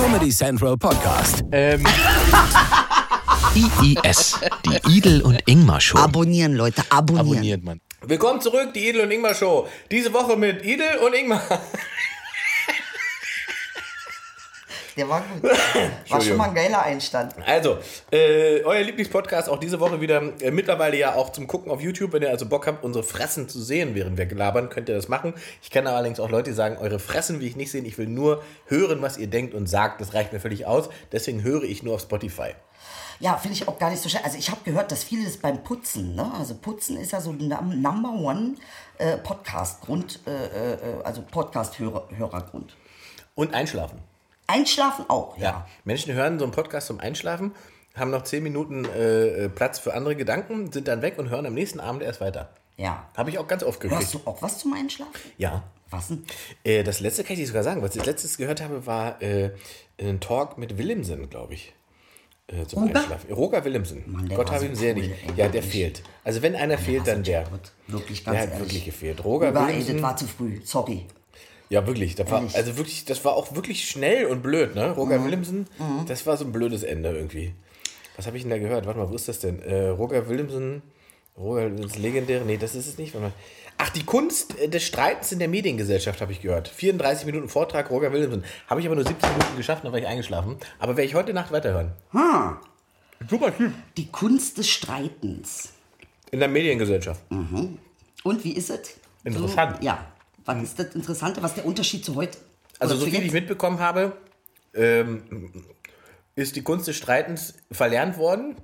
Comedy Central Podcast. Ähm, IIS, die Idel und Ingmar Show. Abonnieren, Leute, abonnieren. abonniert man. Willkommen zurück, die Idel und Ingmar Show. Diese Woche mit Idel und Ingmar. Der war gut. War schon mal ein geiler Einstand. Also, äh, euer Lieblingspodcast auch diese Woche wieder. Äh, mittlerweile ja auch zum Gucken auf YouTube. Wenn ihr also Bock habt, unsere Fressen zu sehen, während wir labern, könnt ihr das machen. Ich kenne allerdings auch Leute, die sagen, eure Fressen will ich nicht sehen. Ich will nur hören, was ihr denkt und sagt. Das reicht mir völlig aus. Deswegen höre ich nur auf Spotify. Ja, finde ich auch gar nicht so schön. Also ich habe gehört, dass viele das beim Putzen, ne? also Putzen ist ja so num Number One äh, Podcast-Grund, äh, äh, also Podcast-Hörergrund. Und einschlafen. Einschlafen auch, ja. Ja. Menschen hören so einen Podcast zum Einschlafen, haben noch 10 Minuten äh, äh, Platz für andere Gedanken, sind dann weg und hören am nächsten Abend erst weiter. Ja. Habe ich auch ganz oft gekriegt. Hörst du auch was zum Einschlafen? Ja. Was denn? Äh, das letzte kann ich dir sogar sagen. Was ich letztes gehört habe, war äh, ein Talk mit Willemsen, glaube ich. Äh, zum Roger? Einschlafen. Roger Willemsen. Mann, der Gott habe so ihm sehr cool, ey, Ja, der fehlt. Also wenn einer fehlt, dann der. Wirklich, Der ganz hat ehrlich. wirklich gefehlt. Roger Willemsen. das war zu früh. Sorry. Ja, wirklich. Das war, also wirklich, das war auch wirklich schnell und blöd, ne? Roger Mhm. Willemsen, das war so ein blödes Ende irgendwie. Was habe ich denn da gehört? Warte mal, wo ist das denn? Äh, Roger Willemsen, Roger das legendäre, nee, das ist es nicht. Warte mal. Ach, die Kunst äh, des Streitens in der Mediengesellschaft habe ich gehört. 34 Minuten Vortrag, Roger Willemsen. Habe ich aber nur 17 Minuten geschafft, dann war ich eingeschlafen. Aber werde ich heute Nacht weiterhören. Super Typ. Die Kunst des Streitens. In der Mediengesellschaft. Und wie ist es? Interessant. So, ja. Was ist das Interessante? Was ist der Unterschied zu heute? Also, so viel ich mitbekommen habe, ähm, ist die Kunst des Streitens verlernt worden,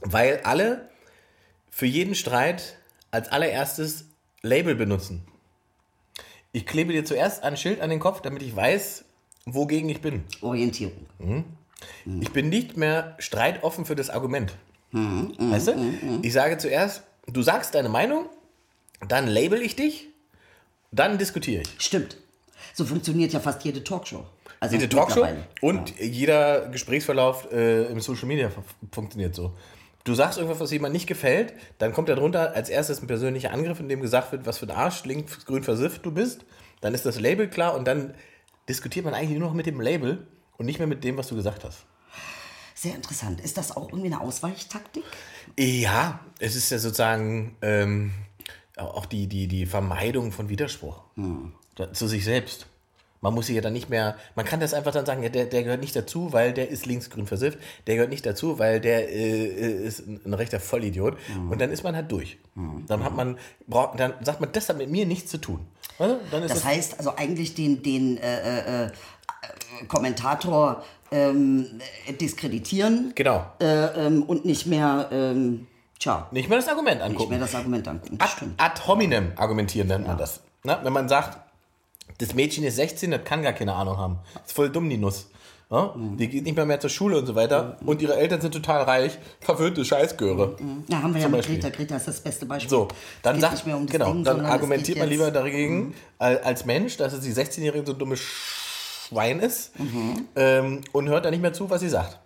weil alle für jeden Streit als allererstes Label benutzen. Ich klebe dir zuerst ein Schild an den Kopf, damit ich weiß, wogegen ich bin. Orientierung. Ich bin nicht mehr streitoffen für das Argument. weißt du? Ich sage zuerst, du sagst deine Meinung, dann label ich dich, dann diskutiere ich. Stimmt. So funktioniert ja fast jede Talkshow. Also Jede Talkshow und jeder Gesprächsverlauf äh, im Social Media fu- funktioniert so. Du sagst irgendwas, was jemand nicht gefällt, dann kommt darunter als erstes ein persönlicher Angriff, in dem gesagt wird, was für ein Arsch, link, grün versifft du bist. Dann ist das Label klar und dann diskutiert man eigentlich nur noch mit dem Label und nicht mehr mit dem, was du gesagt hast. Sehr interessant. Ist das auch irgendwie eine Ausweichtaktik? Ja, es ist ja sozusagen ähm, auch die, die, die Vermeidung von Widerspruch Da- zu sich selbst. Man muss sich ja dann nicht mehr, man kann das einfach dann sagen, ja, der, der gehört nicht dazu, weil der ist linksgrün versifft, der gehört nicht dazu, weil der äh, äh, ist ein, rechter Vollidiot. Und dann ist man halt durch. Dann hat man, braucht, dann sagt man, das hat mit mir nichts zu tun. Du? Dann ist Das das, heißt also eigentlich den, den äh, äh, äh, Kommentator ähm, äh, diskreditieren genau. äh, ähm, und nicht mehr, ähm, tja, Nicht mehr das Argument nicht angucken. mehr das Argument angucken. ad, Stimmt. ad hominem argumentieren nennt man das. Na, wenn man sagt, das Mädchen ist 16, das kann gar keine Ahnung haben. Ist voll dumm, die Nuss. Ja? Die geht nicht mehr, mehr zur Schule und so weiter. Und ihre Eltern sind total reich. Verwöhnte Scheißgöre. Ja, haben wir ja mit Beispiel. Greta. Greta ist das beste Beispiel. So, dann sagt, nicht um genau, Ding, dann argumentiert man lieber dagegen al- als Mensch, dass es die 16-Jährige so ein dummes Schwein ist ähm, und hört dann nicht mehr zu, was sie sagt.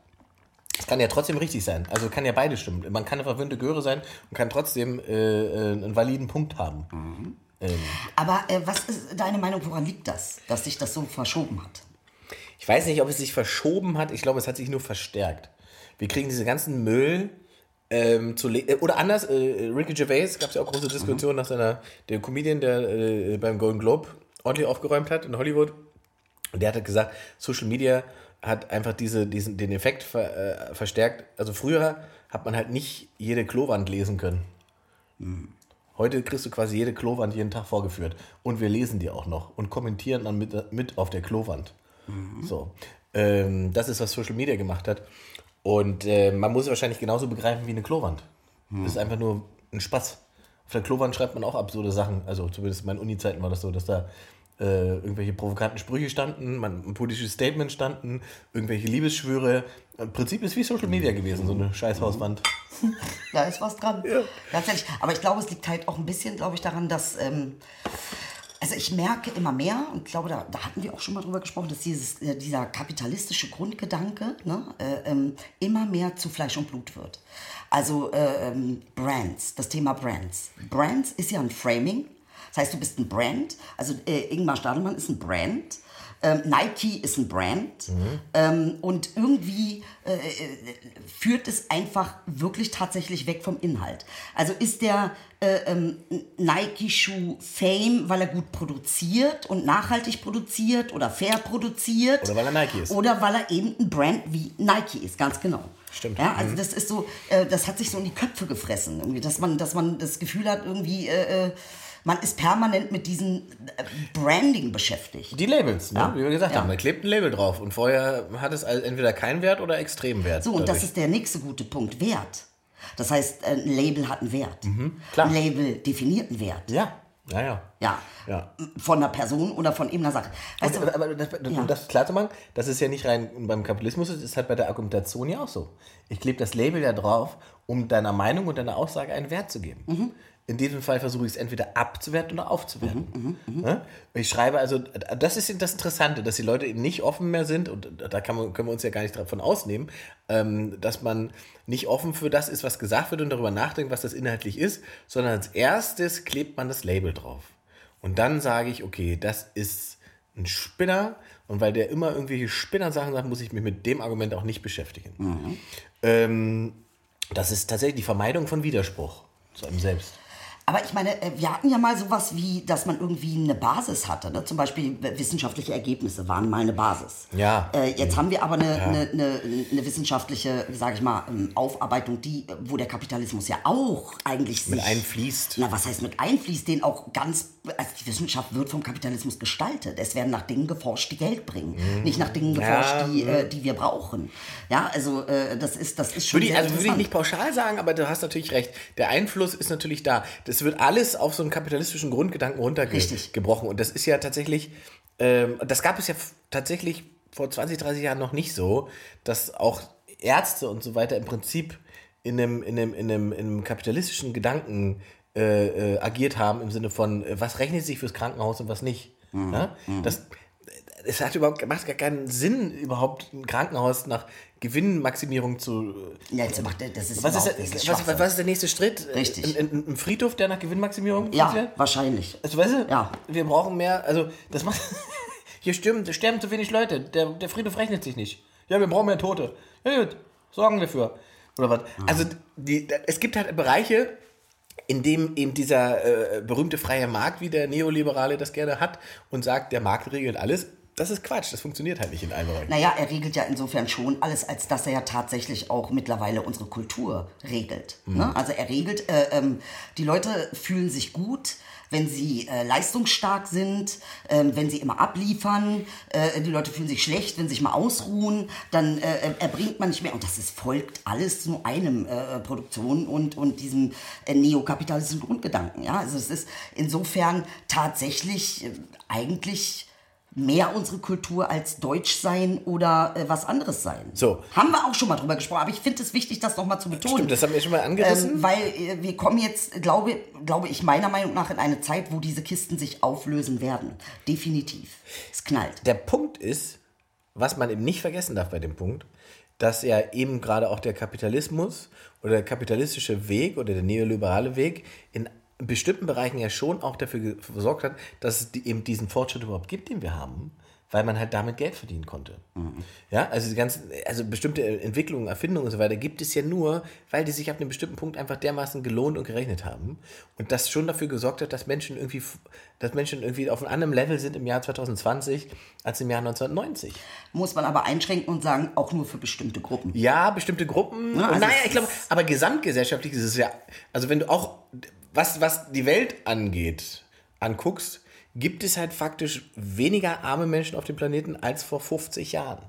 Es kann ja trotzdem richtig sein. Also kann ja beide stimmen. Man kann eine verwöhnte Göre sein und kann trotzdem äh, äh, einen validen Punkt haben. Ähm, Aber äh, was ist deine Meinung, woran liegt das, dass sich das so verschoben hat? Ich weiß nicht, ob es sich verschoben hat. Ich glaube, es hat sich nur verstärkt. Wir kriegen diese ganzen Müll ähm, zu äh, oder anders. Äh, Ricky Gervais gab es ja auch große Diskussionen nach seiner der Comedian, der äh, beim Golden Globe ordentlich aufgeräumt hat in Hollywood. Und der hat gesagt, Social Media hat einfach diese, diesen, den Effekt ver, äh, verstärkt. Also früher hat man halt nicht jede Klowand lesen können. Heute kriegst du quasi jede Klowand jeden Tag vorgeführt. Und wir lesen die auch noch und kommentieren dann mit, mit auf der Klowand. So. Ähm, das ist, was Social Media gemacht hat. Und äh, man muss es wahrscheinlich genauso begreifen wie eine Klowand. Das ist einfach nur ein Spaß. Auf der Klowand schreibt man auch absurde Sachen. Also zumindest in meinen Uni-Zeiten war das so, dass da äh, irgendwelche provokanten Sprüche standen, man, ein politisches Statement standen, irgendwelche Liebesschwüre. Im Prinzip ist wie Social Media gewesen, so eine Scheißhauswand. Da ist was dran. Ganz ehrlich. Aber ich glaube, es liegt halt auch ein bisschen, glaube ich, daran, dass. Ähm, also ich merke immer mehr, und ich glaube, da, da hatten wir auch schon mal drüber gesprochen, dass dieses, äh, dieser kapitalistische Grundgedanke ne, äh, ähm, immer mehr zu Fleisch und Blut wird. Also äh, ähm, Brands, das Thema Brands. Brands ist ja ein Framing. Das heißt, du bist ein Brand. Also äh, Ingmar Stadelmann ist ein Brand. Ähm, Nike ist ein Brand ähm, und irgendwie äh, äh, führt es einfach wirklich tatsächlich weg vom Inhalt. Also ist der äh, ähm, Nike-Schuh Fame, weil er gut produziert und nachhaltig produziert oder fair produziert. Oder weil er Nike ist. Oder weil er eben ein Brand wie Nike ist, ganz genau. Stimmt. Ja, also das ist so, äh, das hat sich so in die Köpfe gefressen, irgendwie, dass man, dass man das Gefühl hat, irgendwie, äh, äh, man ist permanent mit diesem äh, Branding beschäftigt. Die Labels, ne? Ja. wie wir gesagt Ja. haben. Da klebt ein Label drauf. Und vorher hat es entweder keinen Wert oder extremen Wert. So, und das dadurch. ist der nächste gute Punkt, Wert. Das heißt, ein Label hat einen Wert. Mhm, klar. Ein Label definiert einen Wert. Ja, ja, ja. Ja. Ja. Von einer Person oder von eben einer Sache. Weißt Und, du, aber das, Ja. um das klar zu machen, das ist ja nicht rein beim Kapitalismus, das ist halt bei der Argumentation ja auch so. Ich klebe das Label ja drauf, um deiner Meinung und deiner Aussage einen Wert zu geben. Mhm. In diesem Fall versuche ich es entweder abzuwerten oder aufzuwerten. Mhm, Ja? Ich schreibe also, das ist das Interessante, dass die Leute eben nicht offen mehr sind, und da kann man, können wir uns ja gar nicht davon ausnehmen, ähm, dass man nicht offen für das ist, was gesagt wird und darüber nachdenkt, was das inhaltlich ist, sondern als erstes klebt man das Label drauf. Und dann sage ich, okay, das ist ein Spinner und weil der immer irgendwelche Spinnersachen sagt, muss ich mich mit dem Argument auch nicht beschäftigen. Ähm, das ist tatsächlich die Vermeidung von Widerspruch zu einem selbst. Aber ich meine, äh, wir hatten ja mal sowas wie, dass man irgendwie eine Basis hatte. Ne? Zum Beispiel wissenschaftliche Ergebnisse waren mal eine Basis. Ja. Äh, jetzt haben wir aber eine, eine, eine, eine wissenschaftliche, sage ich mal, ähm, Aufarbeitung, die, wo der Kapitalismus ja auch eigentlich Mit sich, einfließt. Na, was heißt mit einfließt? Den auch ganz, also die Wissenschaft wird vom Kapitalismus gestaltet. Es werden nach Dingen geforscht, die Geld bringen, nicht nach Dingen geforscht, Ja, die, äh, die wir brauchen. Ja, also äh, das ist, das ist schon Würde ich, also würde ich nicht pauschal sagen, aber du hast natürlich recht. Der Einfluss ist natürlich da. Das wird alles auf so einen kapitalistischen Grundgedanken runtergebrochen. Und das ist ja tatsächlich, ähm, das gab es ja tatsächlich vor 20, 30 Jahren noch nicht so, dass auch Ärzte und so weiter im Prinzip in einem, in einem, in einem, in einem kapitalistischen Gedanken äh, äh, agiert haben, im Sinne von, äh, was rechnet sich fürs Krankenhaus und was nicht. Ja? Das, es hat überhaupt macht gar keinen Sinn, überhaupt ein Krankenhaus nach Gewinnmaximierung zu. Ja, jetzt macht, das ist Was ist, das was, Schwachsinn. was ist der nächste Schritt? Richtig. Ein, ein, Friedhof, der nach Gewinnmaximierung Ja, funktioniert? wahrscheinlich. Also, weißt du, Ja. wir brauchen mehr, also das macht, hier sterben, sterben zu wenig Leute, der, der Friedhof rechnet sich nicht. Ja, wir brauchen mehr Tote. Ja gut, sorgen wir für. Oder was? Also die, es gibt halt Bereiche, in dem eben dieser äh, berühmte freie Markt, wie der Neoliberale das gerne hat und sagt, der Markt regelt alles. Das ist Quatsch, das funktioniert halt nicht in allen Bereichen. Naja, er regelt ja insofern schon alles, als dass er ja tatsächlich auch mittlerweile unsere Kultur regelt. Mhm. Ne? Also er regelt, äh, ähm, die Leute fühlen sich gut, wenn sie äh, leistungsstark sind, ähm, wenn sie immer abliefern. Äh, die Leute fühlen sich schlecht, wenn sie sich mal ausruhen. Dann äh, erbringt man nicht mehr. Und das ist, folgt alles nur einem äh, Produktion und, und diesem äh, neokapitalistischen Grundgedanken. Ja? Also es ist insofern tatsächlich äh, eigentlich mehr unsere Kultur als Deutsch sein oder äh, was anderes sein. So. Haben wir auch schon mal drüber gesprochen, aber ich finde es wichtig, das nochmal zu betonen. Stimmt, das haben wir schon mal angerissen. Ähm, weil äh, wir kommen jetzt, glaube, glaube ich, meiner Meinung nach in eine Zeit, wo diese Kisten sich auflösen werden. Definitiv. Es knallt. Der Punkt ist, was man eben nicht vergessen darf bei dem Punkt, dass ja eben gerade auch der Kapitalismus oder der kapitalistische Weg oder der neoliberale Weg in bestimmten Bereichen ja schon auch dafür ge- gesorgt hat, dass es die, eben diesen Fortschritt überhaupt gibt, den wir haben, weil man halt damit Geld verdienen konnte. Ja, also die ganzen, also bestimmte Entwicklungen, Erfindungen und so weiter gibt es ja nur, weil die sich ab einem bestimmten Punkt einfach dermaßen gelohnt und gerechnet haben und das schon dafür gesorgt hat, dass Menschen irgendwie, dass Menschen irgendwie auf einem anderen Level sind im Jahr 2020 als im Jahr 1990. Muss man aber einschränken und sagen, auch nur für bestimmte Gruppen. Ja, bestimmte Gruppen. Ja, also naja, ich glaube, aber gesamtgesellschaftlich ist es ja, also wenn du auch, was, was die Welt angeht, anguckst, gibt es halt faktisch weniger arme Menschen auf dem Planeten als vor 50 Jahren.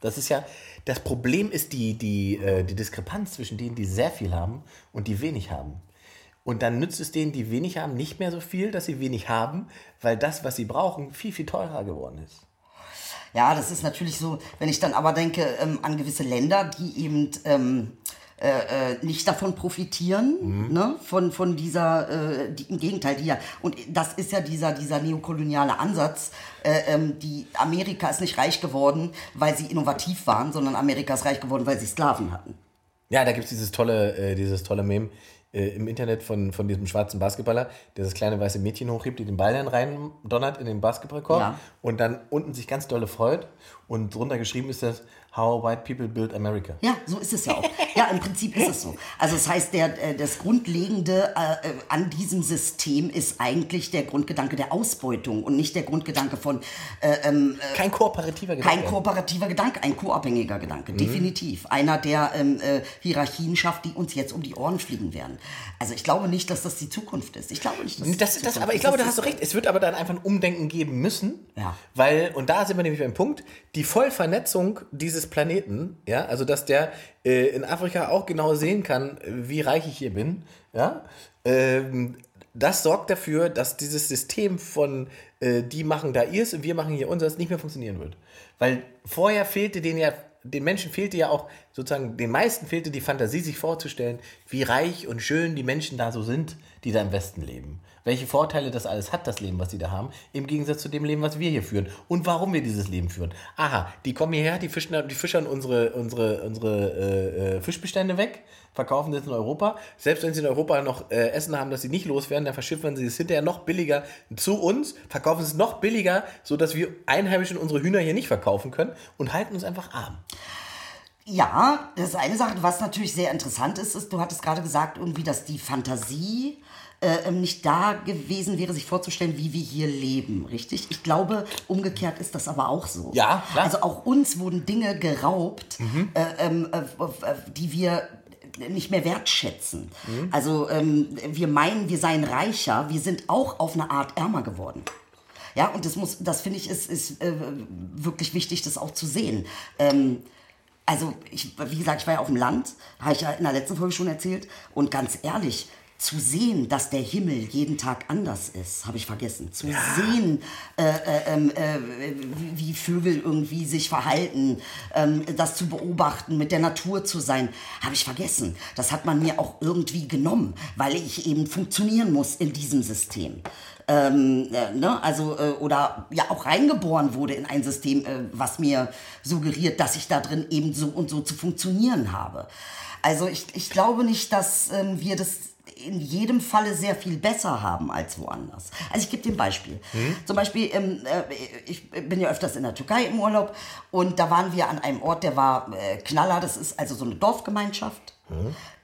Das ist ja, das Problem ist die, die, äh, die Diskrepanz zwischen denen, die sehr viel haben und die wenig haben. Und dann nützt es denen, die wenig haben, nicht mehr so viel, dass sie wenig haben, weil das, was sie brauchen, viel, viel teurer geworden ist. Ja, das ist natürlich so, wenn ich dann aber denke ähm, an gewisse Länder, die eben ähm, äh, äh, nicht davon profitieren, ne? von, von dieser, äh, die, im Gegenteil, die ja, und das ist ja dieser, dieser neokoloniale Ansatz, äh, ähm, die Amerika ist nicht reich geworden, weil sie innovativ waren, sondern Amerika ist reich geworden, weil sie Sklaven hatten. Ja, da gibt es dieses tolle, äh, dieses tolle Meme. äh, im Internet von, von diesem schwarzen Basketballer, der das kleine weiße Mädchen hochhebt, die den Ball dann rein donnert in den Basketballkorb Ja. und dann unten sich ganz dolle freut und drunter geschrieben ist das How White People Build America. Ja, so ist es ja auch. Ja, im Prinzip ist es so. Also das heißt, der, äh, das Grundlegende äh, äh, an diesem System ist eigentlich der Grundgedanke der Ausbeutung und nicht der Grundgedanke von äh, ähm, äh, Kein kooperativer Gedanke. kein kooperativer Gedanke, ein koabhängiger Gedanke, Mhm. definitiv. Einer, der ähm, äh, Hierarchien schafft, die uns jetzt um die Ohren fliegen werden. Also ich glaube nicht, dass das die Zukunft ist. Ich glaube nicht, dass Das, die das, Zukunft aber ich glaube, da Das hast du recht. Es wird aber dann einfach ein Umdenken geben müssen. Ja. Weil, und da sind wir nämlich beim Punkt, die Vollvernetzung dieses Planeten, ja, also dass der äh, in Afrika auch genau sehen kann, wie reich ich hier bin, ja, ähm, das sorgt dafür, dass dieses System von äh, die machen da ihrs und wir machen hier unseres nicht mehr funktionieren wird. Weil vorher fehlte denen ja, den Menschen fehlte ja auch, sozusagen, den meisten fehlte die Fantasie, sich vorzustellen, wie reich und schön die Menschen da so sind, die da im Westen leben. Welche Vorteile das alles hat, das Leben, was sie da haben, im Gegensatz zu dem Leben, was wir hier führen. Und warum wir dieses Leben führen. Aha, die kommen hierher, die fischen, die fischern unsere, unsere, unsere äh, äh, Fischbestände weg, verkaufen das in Europa. Selbst wenn sie in Europa noch äh, Essen haben, das sie nicht loswerden, dann verschiffen sie es hinterher noch billiger zu uns, verkaufen es noch billiger, sodass wir Einheimischen unsere Hühner hier nicht verkaufen können und halten uns einfach arm. Ja, das ist eine Sache. Was natürlich sehr interessant ist, ist, du hattest gerade gesagt, irgendwie, dass die Fantasie äh, ähm, nicht da gewesen wäre, sich vorzustellen, wie wir hier leben, richtig? Ich glaube, umgekehrt ist das aber auch so. Ja, klar. Also auch uns wurden Dinge geraubt, äh, ähm, äh, die wir nicht mehr wertschätzen. Also ähm, wir meinen, wir seien reicher, wir sind auch auf eine Art ärmer geworden. Ja, und das muss, das finde ich, ist, ist äh, wirklich wichtig, das auch zu sehen. Ähm, also, ich, wie gesagt, ich war ja auf dem Land, habe ich ja in der letzten Folge schon erzählt. Und ganz ehrlich, zu sehen, dass der Himmel jeden Tag anders ist, habe ich vergessen. Zu sehen, äh, äh, ähm, äh, wie, wie Vögel irgendwie sich verhalten, ähm, das zu beobachten, mit der Natur zu sein, habe ich vergessen. Das hat man mir auch irgendwie genommen, weil ich eben funktionieren muss in diesem System ähm, äh, ne, also äh, oder ja auch reingeboren wurde in ein System, äh, was mir suggeriert, dass ich da drin eben so und so zu funktionieren habe. Also ich, ich glaube nicht, dass ähm, wir das in jedem Falle sehr viel besser haben als woanders. Also ich gebe dir ein Beispiel. Zum Beispiel, ähm, äh, ich bin ja öfters in der Türkei im Urlaub und da waren wir an einem Ort, der war äh, Knaller, das ist also so eine Dorfgemeinschaft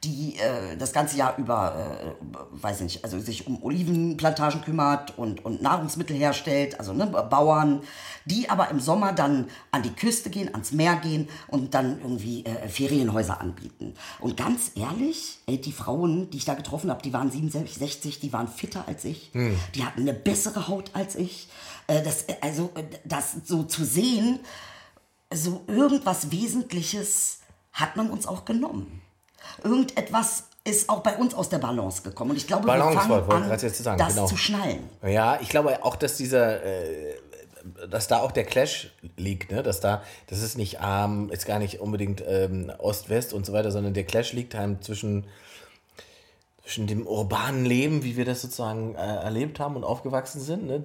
die äh, das ganze Jahr über, äh, weiß nicht, also sich um Olivenplantagen kümmert und, und Nahrungsmittel herstellt, also ne, Bauern, die aber im Sommer dann an die Küste gehen, ans Meer gehen und dann irgendwie äh, Ferienhäuser anbieten. Und ganz ehrlich, ey, die Frauen, die ich da getroffen habe, die waren 67, 60, die waren fitter als ich, die hatten eine bessere Haut als ich. Äh, das, äh, also äh, das so zu sehen, so irgendwas Wesentliches hat man uns auch genommen. Irgendetwas ist auch bei uns aus der Balance gekommen. Und ich glaube, Balance wir fangen wollte- an, jetzt sagen, das genau. zu schnallen. Ja, ich glaube auch, dass dieser, äh, dass da auch der Clash liegt, ne? Dass da, das ist nicht arm, ist gar nicht unbedingt ähm, Ost-West und so weiter, sondern der Clash liegt halt zwischen, zwischen dem urbanen Leben, wie wir das sozusagen äh, erlebt haben und aufgewachsen sind, ne?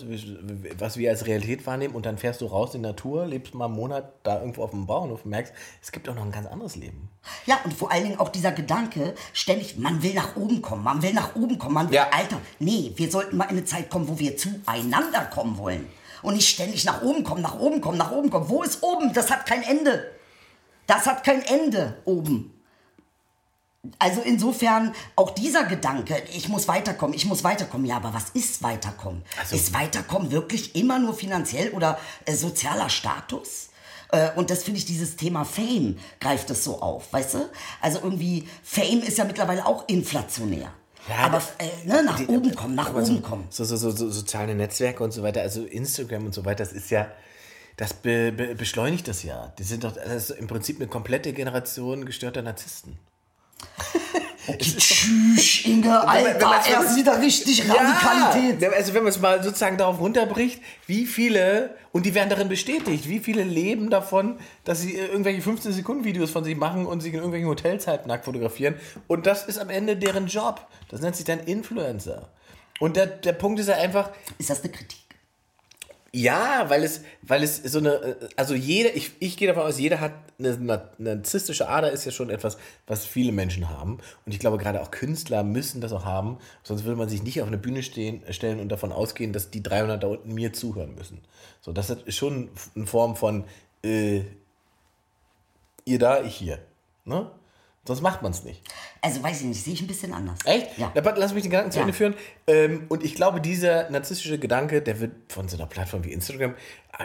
was wir als Realität wahrnehmen und dann fährst du raus in die Natur, lebst mal einen Monat da irgendwo auf dem Bauernhof und merkst, es gibt auch noch ein ganz anderes Leben. Ja, und vor allen Dingen auch dieser Gedanke, ständig, man will nach oben kommen, man will nach oben kommen, man will, Ja. Alter, nee, wir sollten mal in eine Zeit kommen, wo wir zueinander kommen wollen. Und nicht ständig nach oben kommen, nach oben kommen, nach oben kommen. Wo ist oben? Das hat kein Ende. Das hat kein Ende oben. Also insofern auch dieser Gedanke, ich muss weiterkommen, ich muss weiterkommen. Ja, aber was ist weiterkommen? ist weiterkommen wirklich immer nur finanziell oder äh, sozialer Status? Äh, und das finde ich, dieses Thema Fame greift es so auf, weißt du? Also irgendwie, Fame ist ja mittlerweile auch inflationär. Ja, aber äh, ne, nach Die- oben kommen, nach oben so, kommen. So, so, so, so soziale Netzwerke und so weiter, also Instagram und so weiter, das ist ja, das be, be, beschleunigt das ja. Die sind doch, das im Prinzip eine komplette Generation gestörter Narzissten. Tschüss, Inge, wenn Alter, man's er sieht da richtig Radikalität. Ja, also wenn man es mal sozusagen darauf runterbricht, wie viele, und die werden darin bestätigt, wie viele leben davon, dass sie äh, irgendwelche 15-Sekunden-Videos von sich machen und sich in irgendwelchen Hotels nackt fotografieren. Und das ist am Ende deren Job. Das nennt sich dann Influencer. Und der, der Punkt ist ja einfach, Ist das eine Kritik? Ja, weil es, weil es so eine, also jeder, ich, ich gehe davon aus, jeder hat eine, eine narzisstische Ader, ist ja schon etwas, was viele Menschen haben. Und ich glaube, gerade auch Künstler müssen das auch haben, sonst würde man sich nicht auf eine Bühne stehen, stellen und davon ausgehen, dass die 300 da unten mir zuhören müssen. So, das ist schon eine Form von, äh, ihr da, ich hier. Ne? Sonst macht man es nicht. Also weiß ich nicht, sehe ich ein bisschen anders. Echt? Ja. Warte, lass mich den Gedanken zu Ja. Ende führen. Ähm, und ich glaube, dieser narzisstische Gedanke, der wird von so einer Plattform wie Instagram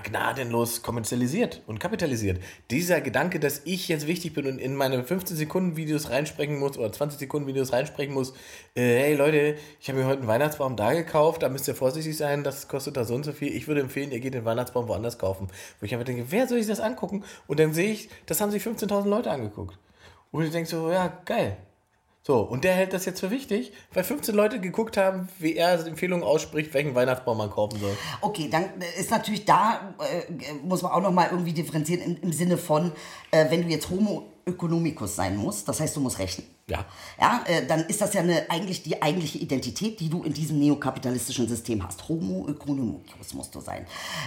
gnadenlos kommerzialisiert und kapitalisiert. Dieser Gedanke, dass ich jetzt wichtig bin und in meine 15-Sekunden-Videos reinsprechen muss oder 20-Sekunden-Videos reinsprechen muss, äh, hey Leute, ich habe mir heute einen Weihnachtsbaum da gekauft, da müsst ihr vorsichtig sein, das kostet da so und so viel. Ich würde empfehlen, ihr geht den Weihnachtsbaum woanders kaufen. Wo ich einfach denke, wer soll sich das angucken? Und dann sehe ich, das haben sich 15.000 Leute angeguckt. Und ich denke so, ja, geil. So, und der hält das jetzt für wichtig, weil 15 Leute geguckt haben, wie er Empfehlungen ausspricht, welchen Weihnachtsbaum man kaufen soll. Okay, dann äh, ist natürlich da, äh, muss man auch nochmal irgendwie differenzieren im, im Sinne von, äh, wenn du jetzt Homo economicus sein musst, das heißt, du musst rechnen. Ja. Ja, äh, dann ist das ja eine, eigentlich die eigentliche Identität, die du in diesem neokapitalistischen System hast. Homo economicus musst du sein.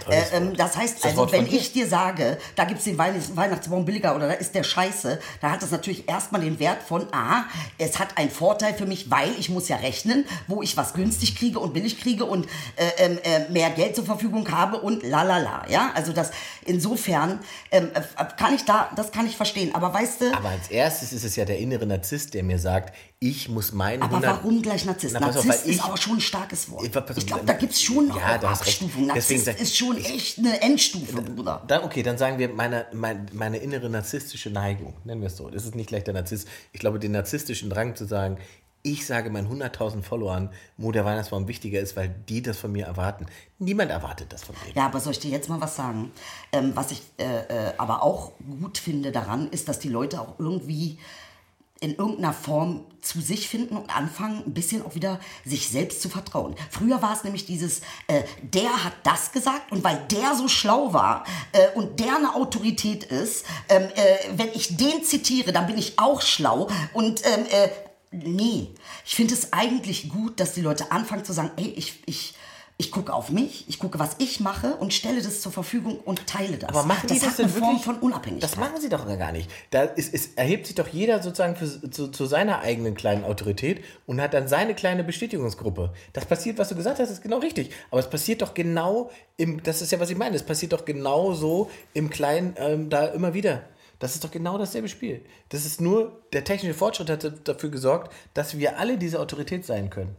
Äh, ähm, das heißt, das also, wenn ich dir sage, da gibt es den Weihnachts Weihnachtsbaum billiger oder da ist der scheiße, da hat das natürlich erstmal den Wert von, ah, es hat einen Vorteil für mich, weil ich muss ja rechnen, wo ich was günstig kriege und billig kriege und äh, ähm, äh, mehr Geld zur Verfügung habe und la la la. Ja, also das insofern ähm, äh, kann ich da, das kann ich verstehen. Aber weißt du, Aber als erstes ist es ja der innere Narzisst, der mir sagt, ich muss meinen Aber 100 warum gleich Narzisst? Na, pass auf, Narzisst weil ich- ist aber schon ein starkes Wort. Ich- Ich glaube, da gibt es schon Ja. Abstufungen. Deswegen Narzisst sag- ist schon echt eine Endstufe, Bruder. Dann, okay, dann sagen wir meine, meine, meine innere narzisstische Neigung, nennen wir es so. Das ist nicht gleich der Narzisst. Ich glaube, den narzisstischen Drang zu sagen, ich sage meinen 100.000 Followern, wo der Weihnachtsbaum wichtiger ist, weil die das von mir erwarten. Niemand erwartet das von mir. Ja, aber soll ich dir jetzt mal was sagen? Ähm, was ich äh, äh, aber auch gut finde daran, ist, dass die Leute auch irgendwie in irgendeiner Form zu sich finden und anfangen, ein bisschen auch wieder sich selbst zu vertrauen. Früher war es nämlich dieses, äh, der hat das gesagt und weil der so schlau war äh, und der eine Autorität ist, ähm, äh, wenn ich den zitiere, dann bin ich auch schlau und ähm, äh, nee, ich finde es eigentlich gut, dass die Leute anfangen zu sagen, ey, ich, ich, ich gucke auf mich, ich gucke, was ich mache und stelle das zur Verfügung und teile das. Aber machen die das das eine Form wirklich? von Unabhängigkeit. Das machen sie doch gar nicht. Da ist, ist, erhebt sich doch jeder sozusagen für, zu, zu seiner eigenen kleinen Autorität und hat dann seine kleine Bestätigungsgruppe. Das passiert, was du gesagt hast, ist genau richtig. Aber es passiert doch genau im, das ist ja, was ich meine, es passiert doch genau so im Kleinen ähm, da immer wieder. Das ist doch genau dasselbe Spiel. Das ist nur, der technische Fortschritt hat dafür gesorgt, dass wir alle diese Autorität sein können.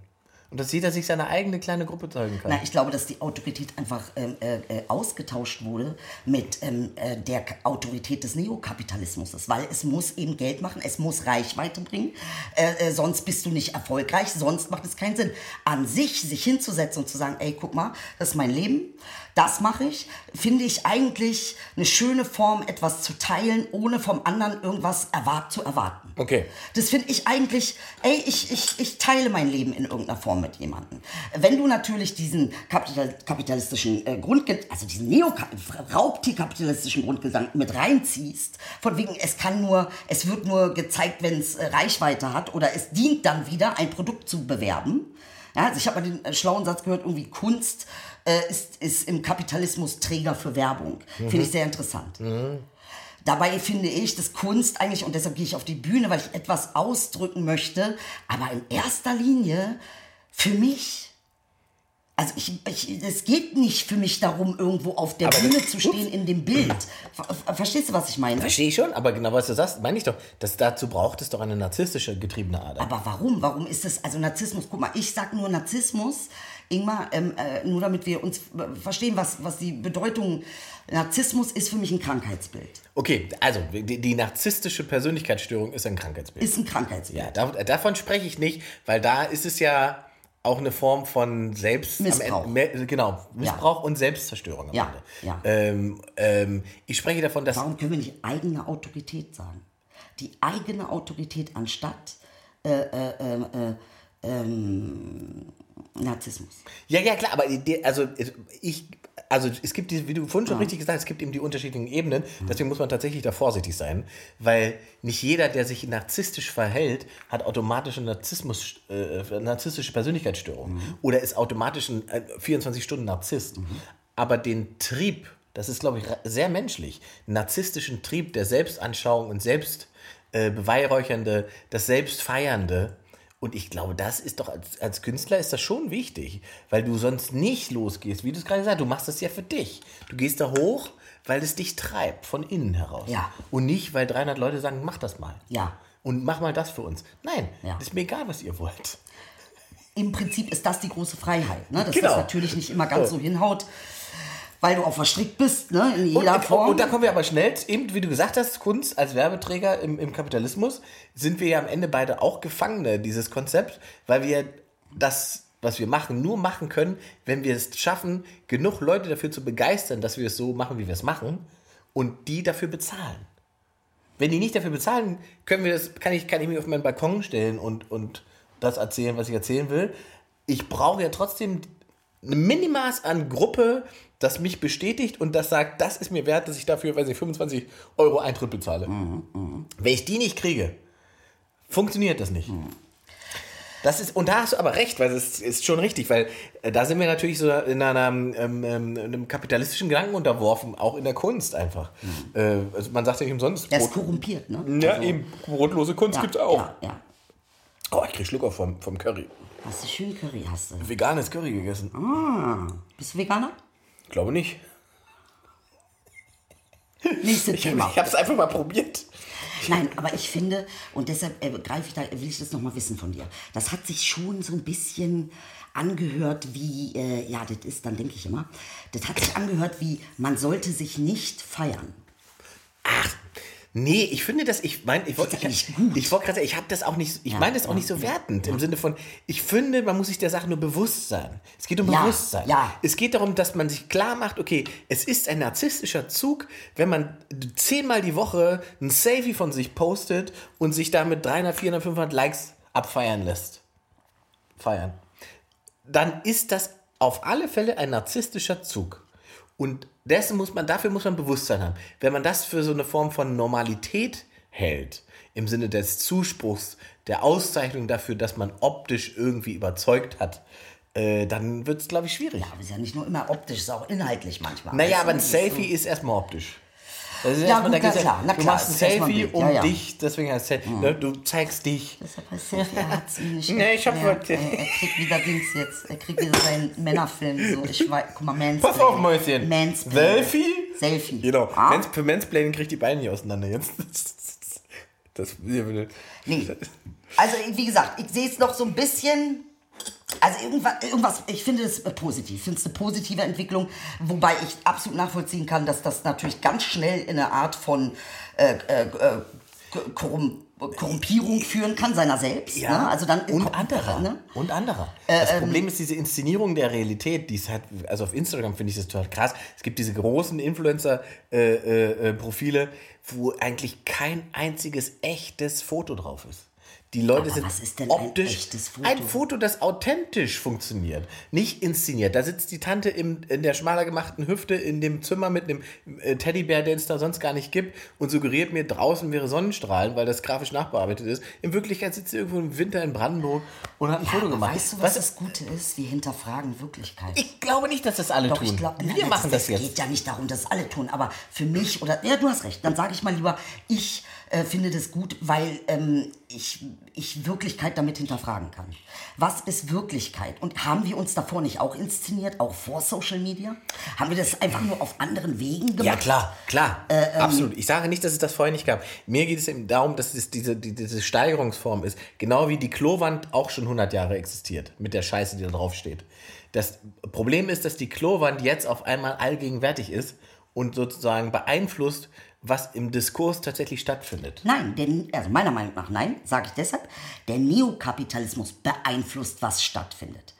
Und dass jeder sich seine eigene kleine Gruppe zeigen kann. Na, ich glaube, dass die Autorität einfach ähm, äh, ausgetauscht wurde mit ähm, äh, der Autorität des Neokapitalismus. Weil es muss eben Geld machen, es muss Reichweite bringen, äh, äh, sonst bist du nicht erfolgreich, sonst macht es keinen Sinn. An sich sich hinzusetzen und zu sagen, ey, guck mal, das ist mein Leben, das mache ich, finde ich eigentlich eine schöne Form, etwas zu teilen, ohne vom anderen irgendwas erwart zu erwarten. Okay. Das finde ich eigentlich, ey, ich, ich, ich teile mein Leben in irgendeiner Form mit jemandem. Wenn du natürlich diesen kapital, kapitalistischen äh, Grundgedanken, also diesen neo-raubtierkapitalistischen Grundgedanken mit reinziehst, von wegen, es kann nur, es wird nur gezeigt, wenn es äh, Reichweite hat oder es dient dann wieder, ein Produkt zu bewerben. Ja, also ich habe mal den äh, schlauen Satz gehört, irgendwie Kunst äh, ist, ist im Kapitalismus Träger für Werbung. Finde ich sehr interessant. Dabei finde ich, dass Kunst eigentlich, und deshalb gehe ich auf die Bühne, weil ich etwas ausdrücken möchte, aber in erster Linie für mich. Also ich, ich, es geht nicht für mich darum, irgendwo auf der Aber Bühne das- zu stehen in dem Bild. Ver, ver- verstehst du, was ich meine? Verstehe ich schon, aber genau was du sagst, meine ich doch. Das, dazu braucht es doch eine narzisstische getriebene Ader. Aber warum? Warum ist es, also Narzissmus, guck mal, ich sag nur Narzissmus, Ingmar, ähm, äh, nur damit wir uns verstehen, was, was die Bedeutung, Narzissmus ist für mich ein Krankheitsbild. Okay, also die, die narzisstische Persönlichkeitsstörung ist ein Krankheitsbild. Ist ein Krankheitsbild. ja, da, davon spreche ich nicht, weil da ist es ja auch eine Form von Selbst... Missbrauch. Ende- genau, Missbrauch und Selbstzerstörung am Ja, Ende. ja. Ähm, ähm, ich spreche davon, dass... Warum können wir nicht eigene Autorität sagen? Die eigene Autorität anstatt äh, äh, äh, äh, ähm, Narzissmus. Ja, ja, klar, aber die, also ich, also es gibt diese, wie du vorhin schon richtig gesagt hast, es gibt eben die unterschiedlichen Ebenen. Deswegen muss man tatsächlich da vorsichtig sein, weil nicht jeder, der sich narzisstisch verhält, hat automatisch eine Narzissmus, äh, narzisstische Persönlichkeitsstörung oder ist automatisch ein äh, 24 Stunden Narzisst. aber den Trieb, das ist, glaube ich, sehr menschlich, narzisstischen Trieb der Selbstanschauung und Selbstbeweihräuchernde, äh, das Selbstfeiernde. Und ich glaube, das ist doch als, als Künstler ist das schon wichtig, weil du sonst nicht losgehst, wie du es gerade gesagt hast, du machst das ja für dich. Du gehst da hoch, weil es dich treibt, von innen heraus. Ja. Und nicht, weil 300 Leute sagen, mach das mal. Ja. Und mach mal das für uns. Nein, Ja. ist mir egal, was ihr wollt. Im Prinzip ist das die große Freiheit, ne? dass Genau. das natürlich nicht immer ganz So. so hinhaut, weil du auch verstrickt bist, ne? in Und, jeder und, Form. und da kommen wir aber schnell, eben wie du gesagt hast, Kunst als Werbeträger im, im Kapitalismus, sind wir ja am Ende beide auch Gefangene dieses Konzept, weil wir das, was wir machen, nur machen können, wenn wir es schaffen, genug Leute dafür zu begeistern, dass wir es so machen, wie wir es machen und die dafür bezahlen. Wenn die nicht dafür bezahlen, können wir das, kann ich, kann ich mich auf meinen Balkon stellen und, und das erzählen, was ich erzählen will. Ich brauche ja trotzdem ein Minimaß an Gruppe, das mich bestätigt und das sagt, das ist mir wert, dass ich dafür, weiß ich, 25 Euro Eintritt bezahle. Wenn ich die nicht kriege, funktioniert das nicht. Das ist, und da hast du aber recht, weil es ist schon richtig, weil äh, da sind wir natürlich so in einer, ähm, ähm, einem kapitalistischen Gedanken unterworfen, auch in der Kunst einfach. Äh, also man sagt ja nicht umsonst, der ist korrumpiert, ne? ja, Also, eben, brotlose Kunst ja, gibt's auch. Ja, ja. Oh, ich krieg Schluck auf vom, vom Curry. Hast du schön Curry, hast du. Veganes Curry gegessen. Ah, bist du Veganer? Glaube nicht. Nächstes Ich, Thema. ich habe es einfach mal probiert. Nein, aber ich finde, und deshalb äh, greife ich da, will ich das nochmal wissen von dir. Das hat sich schon so ein bisschen angehört wie, äh, ja, das ist, dann denke ich immer, das hat sich angehört wie, man sollte sich nicht feiern. Nee, ich finde das, ich meine, ich wollte ich wollte gerade sagen, ich habe das auch nicht, ich Ja, meine das auch ja, nicht so wertend im Sinne von, ich finde, man muss sich der Sache nur bewusst sein. Es geht um Ja, Bewusstsein. ja. Es geht darum, dass man sich klar macht, okay, es ist ein narzisstischer Zug, wenn man zehnmal die Woche ein Selfie von sich postet und sich damit 300, 400, 500 Likes abfeiern lässt. Feiern. Dann ist das auf alle Fälle ein narzisstischer Zug. Und dessen muss man, dafür muss man Bewusstsein haben. Wenn man das für so eine Form von Normalität hält, im Sinne des Zuspruchs, der Auszeichnung dafür, dass man optisch irgendwie überzeugt hat, äh, dann wird es, glaube ich, schwierig. Ja, aber ist ja nicht nur immer optisch, ist auch inhaltlich manchmal. Naja, aber ein Selfie ist erstmal optisch. Das ist Ja, gut, da klar, na du machst ein es Selfie um ja, ja. dich, deswegen heißt Selfie. Ne? Du zeigst dich. Deshalb heißt Selfie, er hat's ihm nicht Nee, ich hab er, er kriegt wieder Dings jetzt. Er kriegt wieder seinen Männerfilm. So, ich weiß, guck mal, Mansplaining. Pass auf, Mäuschen. Mansplaining. Selfie? Selfie. Genau. Ah? Mans, für Mansplaining kriegt die Beine nicht auseinander jetzt. Das, das, Nee. Also, wie gesagt, ich sehe es noch so ein bisschen. Also irgendwas, irgendwas ich finde es positiv, ich finde es eine positive Entwicklung, wobei ich absolut nachvollziehen kann, dass das natürlich ganz schnell in eine Art von äh, äh, äh, Korrum Korrumpierung führen kann, seiner selbst. ne? Also dann und anderer. Ne? Und anderer. das Problem ist diese Inszenierung der Realität, die es hat, also auf Instagram finde ich das total krass. Es gibt diese großen Influencer-Profile, wo eigentlich kein einziges echtes Foto drauf ist. Die Leute Aber sind was ein optisch echtes Foto? ein Foto, das authentisch funktioniert, nicht inszeniert. Da sitzt die Tante im, in der schmaler gemachten Hüfte in dem Zimmer mit einem äh, Teddybär, den es da sonst gar nicht gibt und suggeriert mir, draußen wäre Sonnenstrahlen, weil das grafisch nachbearbeitet ist. In Wirklichkeit sitzt sie irgendwo im Winter in Brandenburg und hat ein Foto Aber gemacht. Weißt du, was das Gute ist? Wir hinterfragen Wirklichkeit. Ich glaube nicht, dass das alle Doch, tun. ich glaube, Wir machen das, Es jetzt. geht ja nicht darum, dass es alle tun, aber für mich oder ja, du hast recht. Dann sage ich mal lieber, ich äh, finde das gut, weil ähm, ich, ich Wirklichkeit damit hinterfragen kann. Was ist Wirklichkeit? Und haben wir uns davor nicht auch inszeniert, auch vor Social Media? Haben wir das einfach nur auf anderen Wegen gemacht? Ja, klar, klar. Äh, ähm, Absolut. Ich sage nicht, dass es das vorher nicht gab. Mir geht es eben darum, dass es diese, die, diese Steigerungsform ist. Genau wie die Klowand auch schon 100 Jahre existiert. Mit der Scheiße, die da drauf steht. Das Problem ist, dass die Klowand jetzt auf einmal allgegenwärtig ist und sozusagen beeinflusst, was im Diskurs tatsächlich stattfindet. Nein, denn, also meiner Meinung nach nein, sage ich deshalb, der Neokapitalismus beeinflusst, was stattfindet.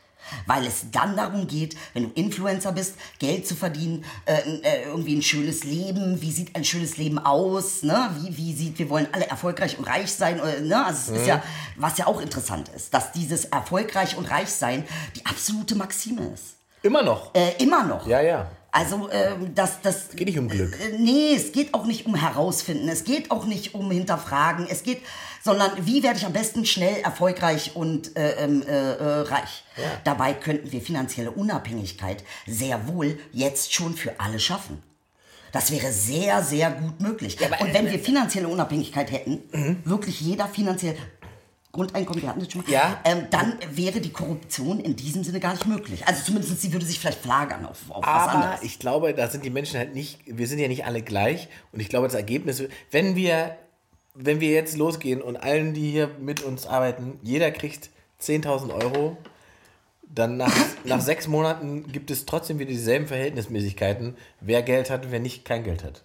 Weil es dann darum geht, wenn du Influencer bist, Geld zu verdienen, äh, äh, irgendwie ein schönes Leben, wie sieht ein schönes Leben aus, ne? wie, wie sieht, wir wollen alle erfolgreich und reich sein, äh, ne? also es ist ja, was ja auch interessant ist, dass dieses erfolgreich und reich sein die absolute Maxime ist. Immer noch. Äh, immer noch. Ja, ja. Also, ähm, das, das. Geht nicht um Glück. Äh, nee, es geht auch nicht um herausfinden. Es geht auch nicht um hinterfragen. Es geht, sondern wie werde ich am besten schnell erfolgreich und äh, ähm, äh, äh, reich. Dabei könnten wir finanzielle Unabhängigkeit sehr wohl jetzt schon für alle schaffen. Das wäre sehr, sehr gut möglich. aber- und wenn wir finanzielle Unabhängigkeit hätten, wirklich jeder finanziell Grundeinkommen, wir hatten das schon mal, Ja. ähm, dann wäre die Korruption in diesem Sinne gar nicht möglich. Also zumindest sie würde sich vielleicht verlagern auf, auf was Aber anderes. ich glaube, da sind die Menschen halt nicht, wir sind ja nicht alle gleich. Und ich glaube, das Ergebnis, wenn wir, wenn wir jetzt losgehen und allen, die hier mit uns arbeiten, jeder kriegt 10.000 Euro, dann nach, nach sechs Monaten gibt es trotzdem wieder dieselben Verhältnismäßigkeiten, wer Geld hat und wer nicht kein Geld hat.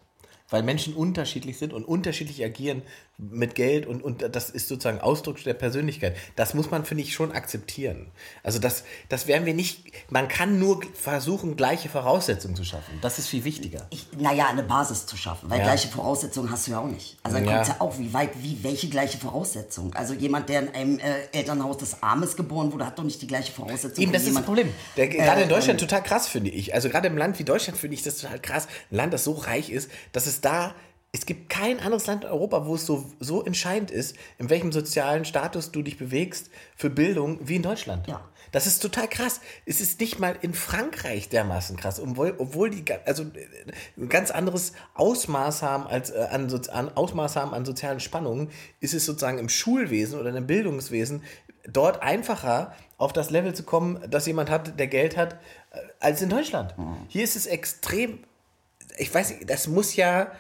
Weil Menschen unterschiedlich sind und unterschiedlich agieren mit Geld und, und das ist sozusagen Ausdruck der Persönlichkeit. Das muss man, finde ich, schon akzeptieren. Also das, das werden wir nicht, man kann nur versuchen, gleiche Voraussetzungen zu schaffen. Das ist viel wichtiger. ich, naja, eine Basis zu schaffen, weil Ja. gleiche Voraussetzungen hast du ja auch nicht. Also dann Ja. kommt es ja auch, wie weit, wie, welche gleiche Voraussetzung? Also jemand, der in einem äh, Elternhaus des Armes geboren wurde, hat doch nicht die gleiche Voraussetzung. Eben, das ist das Problem. Der, gerade Äh, in Deutschland total krass, finde ich. Also gerade im Land wie Deutschland finde ich das total krass. Ein Land, das so reich ist, dass es da, es gibt kein anderes Land in Europa, wo es so, so entscheidend ist, in welchem sozialen Status du dich bewegst für Bildung, wie in Deutschland. Ja. Das ist total krass. Es ist nicht mal in Frankreich dermaßen krass, obwohl, obwohl die also äh, ein ganz anderes Ausmaß haben als äh, an, an Ausmaß haben an sozialen Spannungen, ist es sozusagen im Schulwesen oder im Bildungswesen dort einfacher auf das Level zu kommen, dass jemand hat, der Geld hat, äh, als in Deutschland. Hier ist es extrem ich weiß nicht, das muss ja,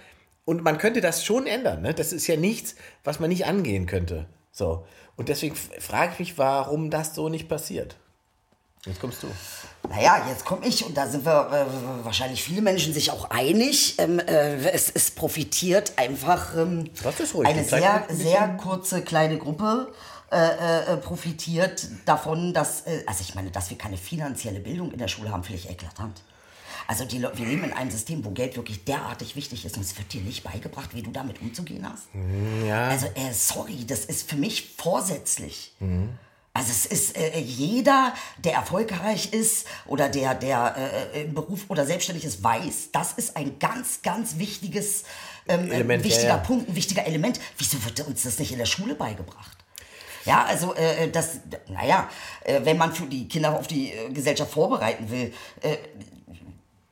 und man könnte das schon ändern, ne? Das ist ja nichts, was man nicht angehen könnte. So. Und deswegen frage ich mich, warum das so nicht passiert. Jetzt kommst du. Naja, jetzt komme ich und da sind wir äh, wahrscheinlich viele Menschen sich auch einig. Ähm, äh, es, es profitiert einfach ähm, eine sehr, ein sehr kurze kleine Gruppe. Äh, äh, profitiert davon, dass, äh, also ich meine, dass wir keine finanzielle Bildung in der Schule haben, finde ich eklatant. Also die, Leu- wir leben in einem System, wo Geld wirklich derartig wichtig ist und es wird dir nicht beigebracht, wie du damit umzugehen hast. Ja. Also, äh, sorry, das ist für mich vorsätzlich. Also es ist äh, jeder, der erfolgreich ist oder der, der äh, im Beruf oder selbstständig ist, weiß, das ist ein ganz, ganz wichtiges, ähm, Element, ein wichtiger ja, ja. Punkt, ein wichtiger Element. Wieso wird uns das nicht in der Schule beigebracht? Ja, also äh, das, naja, äh, wenn man für die Kinder auf die äh, Gesellschaft vorbereiten will, äh,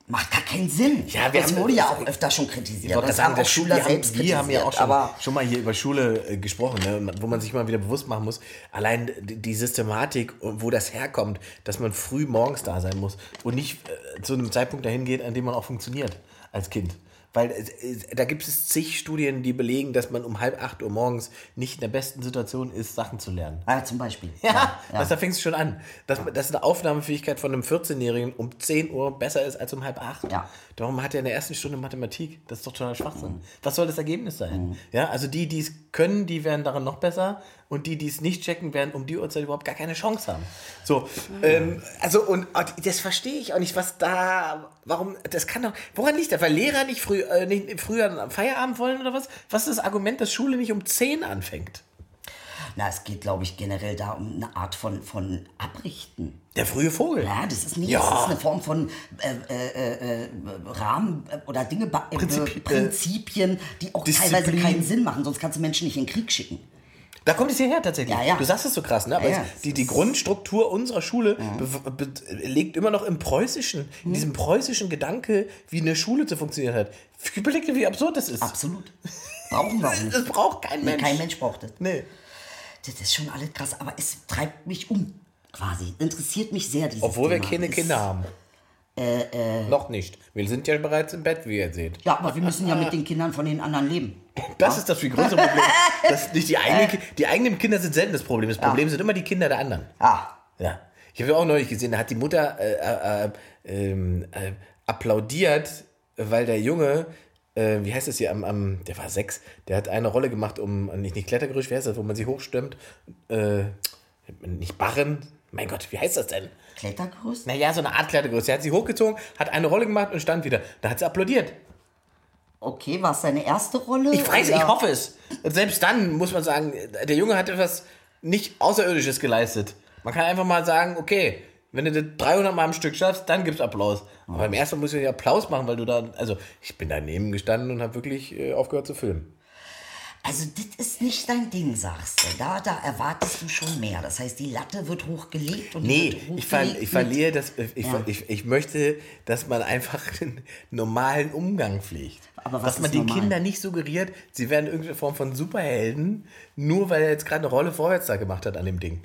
macht gar keinen Sinn. Ja, wir das haben- wurde ja auch öfter schon kritisiert. Ich wollte das haben auch Schüler wir haben, selbst wir haben ja auch kritisiert, schon, schon mal hier über Schule äh, gesprochen, ne, wo man sich mal wieder bewusst machen muss, allein die Systematik, und wo das herkommt, dass man früh morgens da sein muss und nicht äh, zu einem Zeitpunkt dahin geht, an dem man auch funktioniert als Kind. Weil äh, äh, da gibt es zig Studien, die belegen, dass man um halb acht Uhr morgens nicht in der besten Situation ist, Sachen zu lernen. Ja, zum Beispiel. Ja, Das, da fängst du schon an. Dass, dass eine Aufnahmefähigkeit von einem 14-Jährigen um 10 Uhr besser ist als um halb acht. Ja. Darum hat er in der ersten Stunde Mathematik. Das ist doch totaler Schwachsinn. Was soll das Ergebnis sein? Ja, also die, die es können, die werden daran noch besser. Und die, die es nicht checken, werden um die Uhrzeit überhaupt gar keine Chance haben. So, ähm, also und oh, das verstehe ich auch nicht, was da, warum, das kann doch, woran liegt das? Weil Lehrer nicht, früh, äh, nicht früher am Feierabend wollen oder was? Was ist das Argument, dass Schule nicht um 10 anfängt? Na, es geht, glaube ich, generell da um eine Art von, von Abrichten. Der frühe Vogel. Ja, das ist nicht, Ja. das ist eine Form von äh, äh, äh, Rahmen äh, oder Dinge, äh, Prinzipi- Prinzipien, die auch Disziplin. teilweise keinen Sinn machen, sonst kannst du Menschen nicht in den Krieg schicken. Da kommt es hierher tatsächlich. Ja, ja. Du sagst es so krass, ne? Aber Ja, die, die Grundstruktur unserer Schule liegt immer noch im Preußischen, Mhm. in diesem preußischen Gedanke, wie eine Schule zu funktionieren hat. Überleg dir, wie absurd das ist. Absolut. Brauchen wir auch nicht. Das braucht kein Nee, Mensch. kein Mensch braucht das. Nee. Das ist schon alles krass, aber es treibt mich um, quasi. Interessiert mich sehr, dieses Obwohl wir Thema. keine Es- Kinder haben. Noch nicht. Wir sind ja bereits im Bett, wie ihr seht. Ja, aber wir müssen ja mit den Kindern von den anderen leben. Das ist das viel größere Problem. Das nicht die, eigenen, Ki- die eigenen Kinder sind selten das Problem. Das Problem sind immer die Kinder der anderen. Ja. Ja. Ich habe ja auch neulich gesehen, da hat die Mutter äh, äh, äh, ähm, äh, applaudiert, weil der Junge, äh, wie heißt das hier, am, am, der war sechs, der hat eine Rolle gemacht, um, nicht, nicht Klettergerüst, wie heißt das, wo man sich hochstemmt, äh, nicht Barren, mein Gott, wie heißt das denn? Klettergerüst? Naja, so eine Art Klettergerüst. Er hat sie hochgezogen, hat eine Rolle gemacht und stand wieder. Da hat sie applaudiert. Okay, war es seine erste Rolle? Ich weiß, ich oder- hoffe es. Und selbst dann muss man sagen, der Junge hat etwas nicht Außerirdisches geleistet. Man kann einfach mal sagen, okay, Wenn du das 300 Mal am Stück schaffst, dann gibt's Applaus. Aber beim ersten Mal musst du ja Applaus machen, weil du da, also ich bin daneben gestanden und habe wirklich äh, aufgehört zu filmen. Also das ist nicht dein Ding, sagst du. Da, da erwartest du schon mehr. Das heißt, die Latte wird hochgelegt und Nee, wird ich, ver hochgelegt ich verliere das, ich, Ja. ich, ich möchte, dass man einfach einen normalen Umgang pflegt. Aber was dass man den normal? Kindern nicht suggeriert, sie werden irgendeine Form von Superhelden, nur weil er jetzt gerade eine Rolle vorwärts da gemacht hat an dem Ding.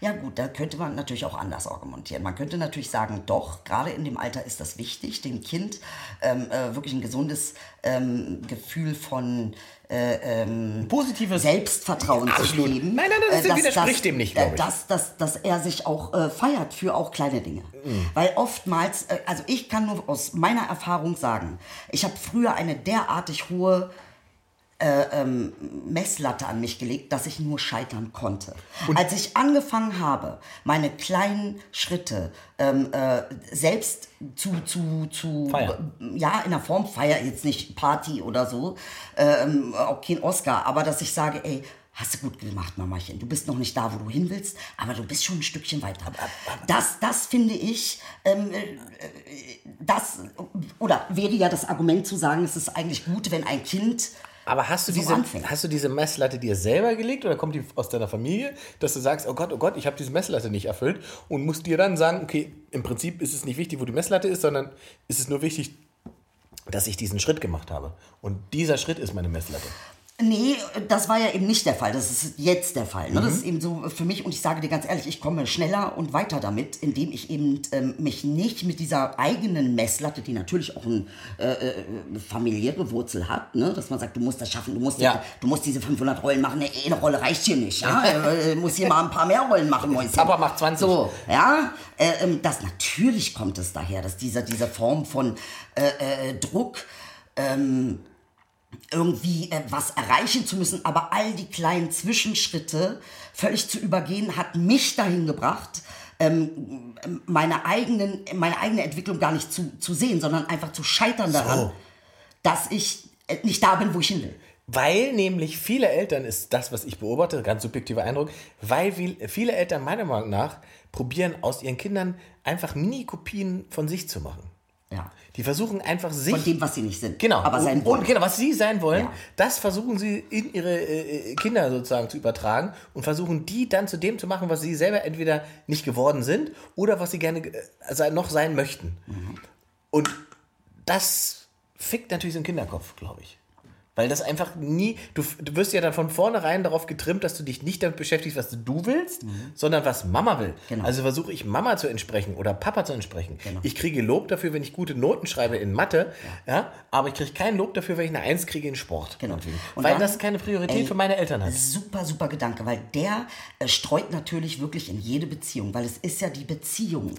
Ja gut, da könnte man natürlich auch anders argumentieren. Man könnte natürlich sagen, doch, gerade in dem Alter ist das wichtig, dem Kind ähm, äh, wirklich ein gesundes ähm, Gefühl von äh, ähm, Positives Selbstvertrauen zu Absolut. geben. Nein, nein, das Äh, widerspricht dem nicht, glaub ich. Dass, dass, dass er sich auch äh, feiert für auch kleine Dinge. Mhm. Weil oftmals, äh, also ich kann nur aus meiner Erfahrung sagen, ich habe früher eine derartig hohe Messlatte an mich gelegt, dass ich nur scheitern konnte. Als ich angefangen habe, meine kleinen Schritte ähm, äh, selbst zu, zu, zu ja, in der Form Feier, jetzt nicht Party oder so, ähm, auch kein Oscar, aber dass ich sage, ey, hast du gut gemacht, Mamachen, du bist noch nicht da, wo du hin willst, aber du bist schon ein Stückchen weiter. Das, das finde ich, ähm, äh, das, oder wäre ja das Argument zu sagen, es ist eigentlich gut, wenn ein Kind Aber hast du, So diese, hast du diese Messlatte dir selber gelegt oder kommt die aus deiner Familie, dass du sagst, oh Gott, oh Gott, ich habe diese Messlatte nicht erfüllt und musst dir dann sagen, okay, im Prinzip ist es nicht wichtig, wo die Messlatte ist, sondern ist es nur wichtig, dass ich diesen Schritt gemacht habe. Und dieser Schritt ist meine Messlatte. Nee, das war ja eben nicht der Fall. Das ist jetzt der Fall. Ne? Das Mhm. ist eben so für mich, und ich sage dir ganz ehrlich, ich komme schneller und weiter damit, indem ich eben ähm, mich nicht mit dieser eigenen Messlatte, die natürlich auch eine äh, äh, familiäre Wurzel hat, ne? dass man sagt, du musst das schaffen, du musst, Ja. du musst diese 500 Rollen machen, eine, eine Rolle reicht hier nicht. Ja? äh, muss hier mal ein paar mehr Rollen machen. Mäuschen. Papa macht 20. So, ja, äh, ähm, das natürlich kommt es daher, dass dieser, diese Form von äh, äh, Druck, ähm, irgendwie äh, was erreichen zu müssen, aber all die kleinen Zwischenschritte völlig zu übergehen, hat mich dahin gebracht, ähm, meine, eigenen, meine eigene Entwicklung gar nicht zu, zu sehen, sondern einfach zu scheitern daran, dass ich äh, nicht da bin, wo ich hin will. Weil nämlich viele Eltern, ist das, was ich beobachte, ganz subjektiver Eindruck, weil viel- viele Eltern meiner Meinung nach probieren, aus ihren Kindern einfach Mini-Kopien von sich zu machen. Ja. Die versuchen einfach sich. Von dem, was sie nicht sind. Genau. Aber sein wollen. und genau, was sie sein wollen, Ja. das versuchen sie in ihre äh, Kinder sozusagen zu übertragen und versuchen die dann zu dem zu machen, was sie selber entweder nicht geworden sind oder was sie gerne äh, noch sein möchten. Mhm. Und das fickt natürlich so einen Kinderkopf, glaube ich. Weil das einfach nie, du, du wirst ja dann von vornherein darauf getrimmt, dass du dich nicht damit beschäftigst, was du willst, sondern was Mama will. Mhm. Genau. Also versuche ich Mama zu entsprechen oder Papa zu entsprechen. Ich kriege Lob dafür, wenn ich gute Noten schreibe in Mathe, ja. aber ich kriege kein Lob dafür, wenn ich eine Eins kriege in Sport. Genau. Und Weil dann- das keine Priorität Ey, für meine Eltern hat. Super, super Gedanke, weil der äh, streut natürlich wirklich in jede Beziehung, weil es ist ja die Beziehung,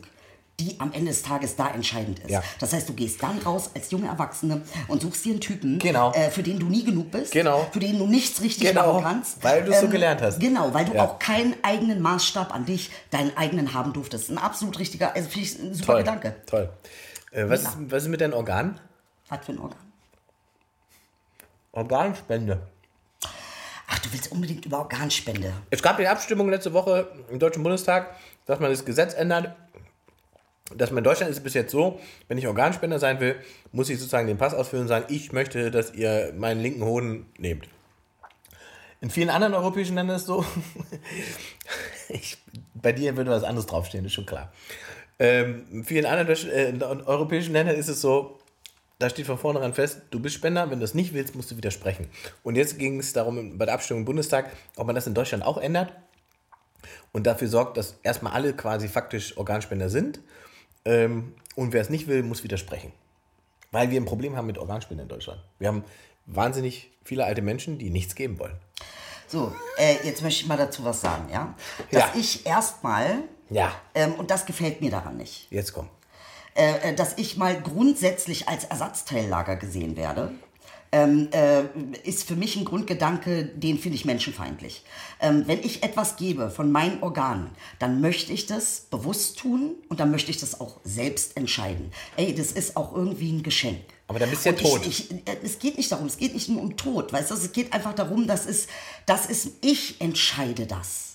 die am Ende des Tages da entscheidend ist. Ja. Das heißt, du gehst dann raus als junge Erwachsene und suchst dir einen Typen, Genau. äh, für den du nie genug bist, Genau. für den du nichts richtig Genau, machen kannst. Ähm, weil du es so gelernt hast. Genau, weil du Ja. auch keinen eigenen Maßstab an dich, deinen eigenen haben durftest. Ein absolut richtiger, also finde ich ein super Toll. Gedanke. Toll. Äh, was, ist, was ist mit deinen Organen? Was für ein Organ. Organspende. Ach, du willst unbedingt über Organspende. Es gab die Abstimmung letzte Woche im Deutschen Bundestag, dass man das Gesetz ändert. Dass man in Deutschland ist es bis jetzt so, wenn ich Organspender sein will, muss ich sozusagen den Pass ausfüllen und sagen, ich möchte, dass ihr meinen linken Hoden nehmt. In vielen anderen europäischen Ländern ist es so, ich, bei dir würde was anderes draufstehen, ist schon klar. Ähm, in vielen anderen äh, europäischen Ländern ist es so, da steht von vornherein fest, du bist Spender, wenn du es nicht willst, musst du widersprechen. Und jetzt ging es darum, bei der Abstimmung im Bundestag, ob man das in Deutschland auch ändert und dafür sorgt, dass erstmal alle quasi faktisch Organspender sind. Ähm, und wer es nicht will, muss widersprechen. Weil wir ein Problem haben mit Organspenden in Deutschland. Wir haben wahnsinnig viele alte Menschen, die nichts geben wollen. So, äh, jetzt möchte ich mal dazu was sagen, ja? Dass Ja. ich erstmal, Ja, ähm, und das gefällt mir daran nicht, jetzt komm. äh, äh, dass ich mal grundsätzlich als Ersatzteillager gesehen werde, ähm, äh, ist für mich ein Grundgedanke, den finde ich menschenfeindlich. Ähm, wenn ich etwas gebe von meinen Organen, dann möchte ich das bewusst tun und dann möchte ich das auch selbst entscheiden. Ey, das ist auch irgendwie ein Geschenk. Aber dann bist du ja tot. Ich, ich, äh, es geht nicht darum, es geht nicht nur um Tod, weißt du, es geht einfach darum, dass es, dass es, ich entscheide das.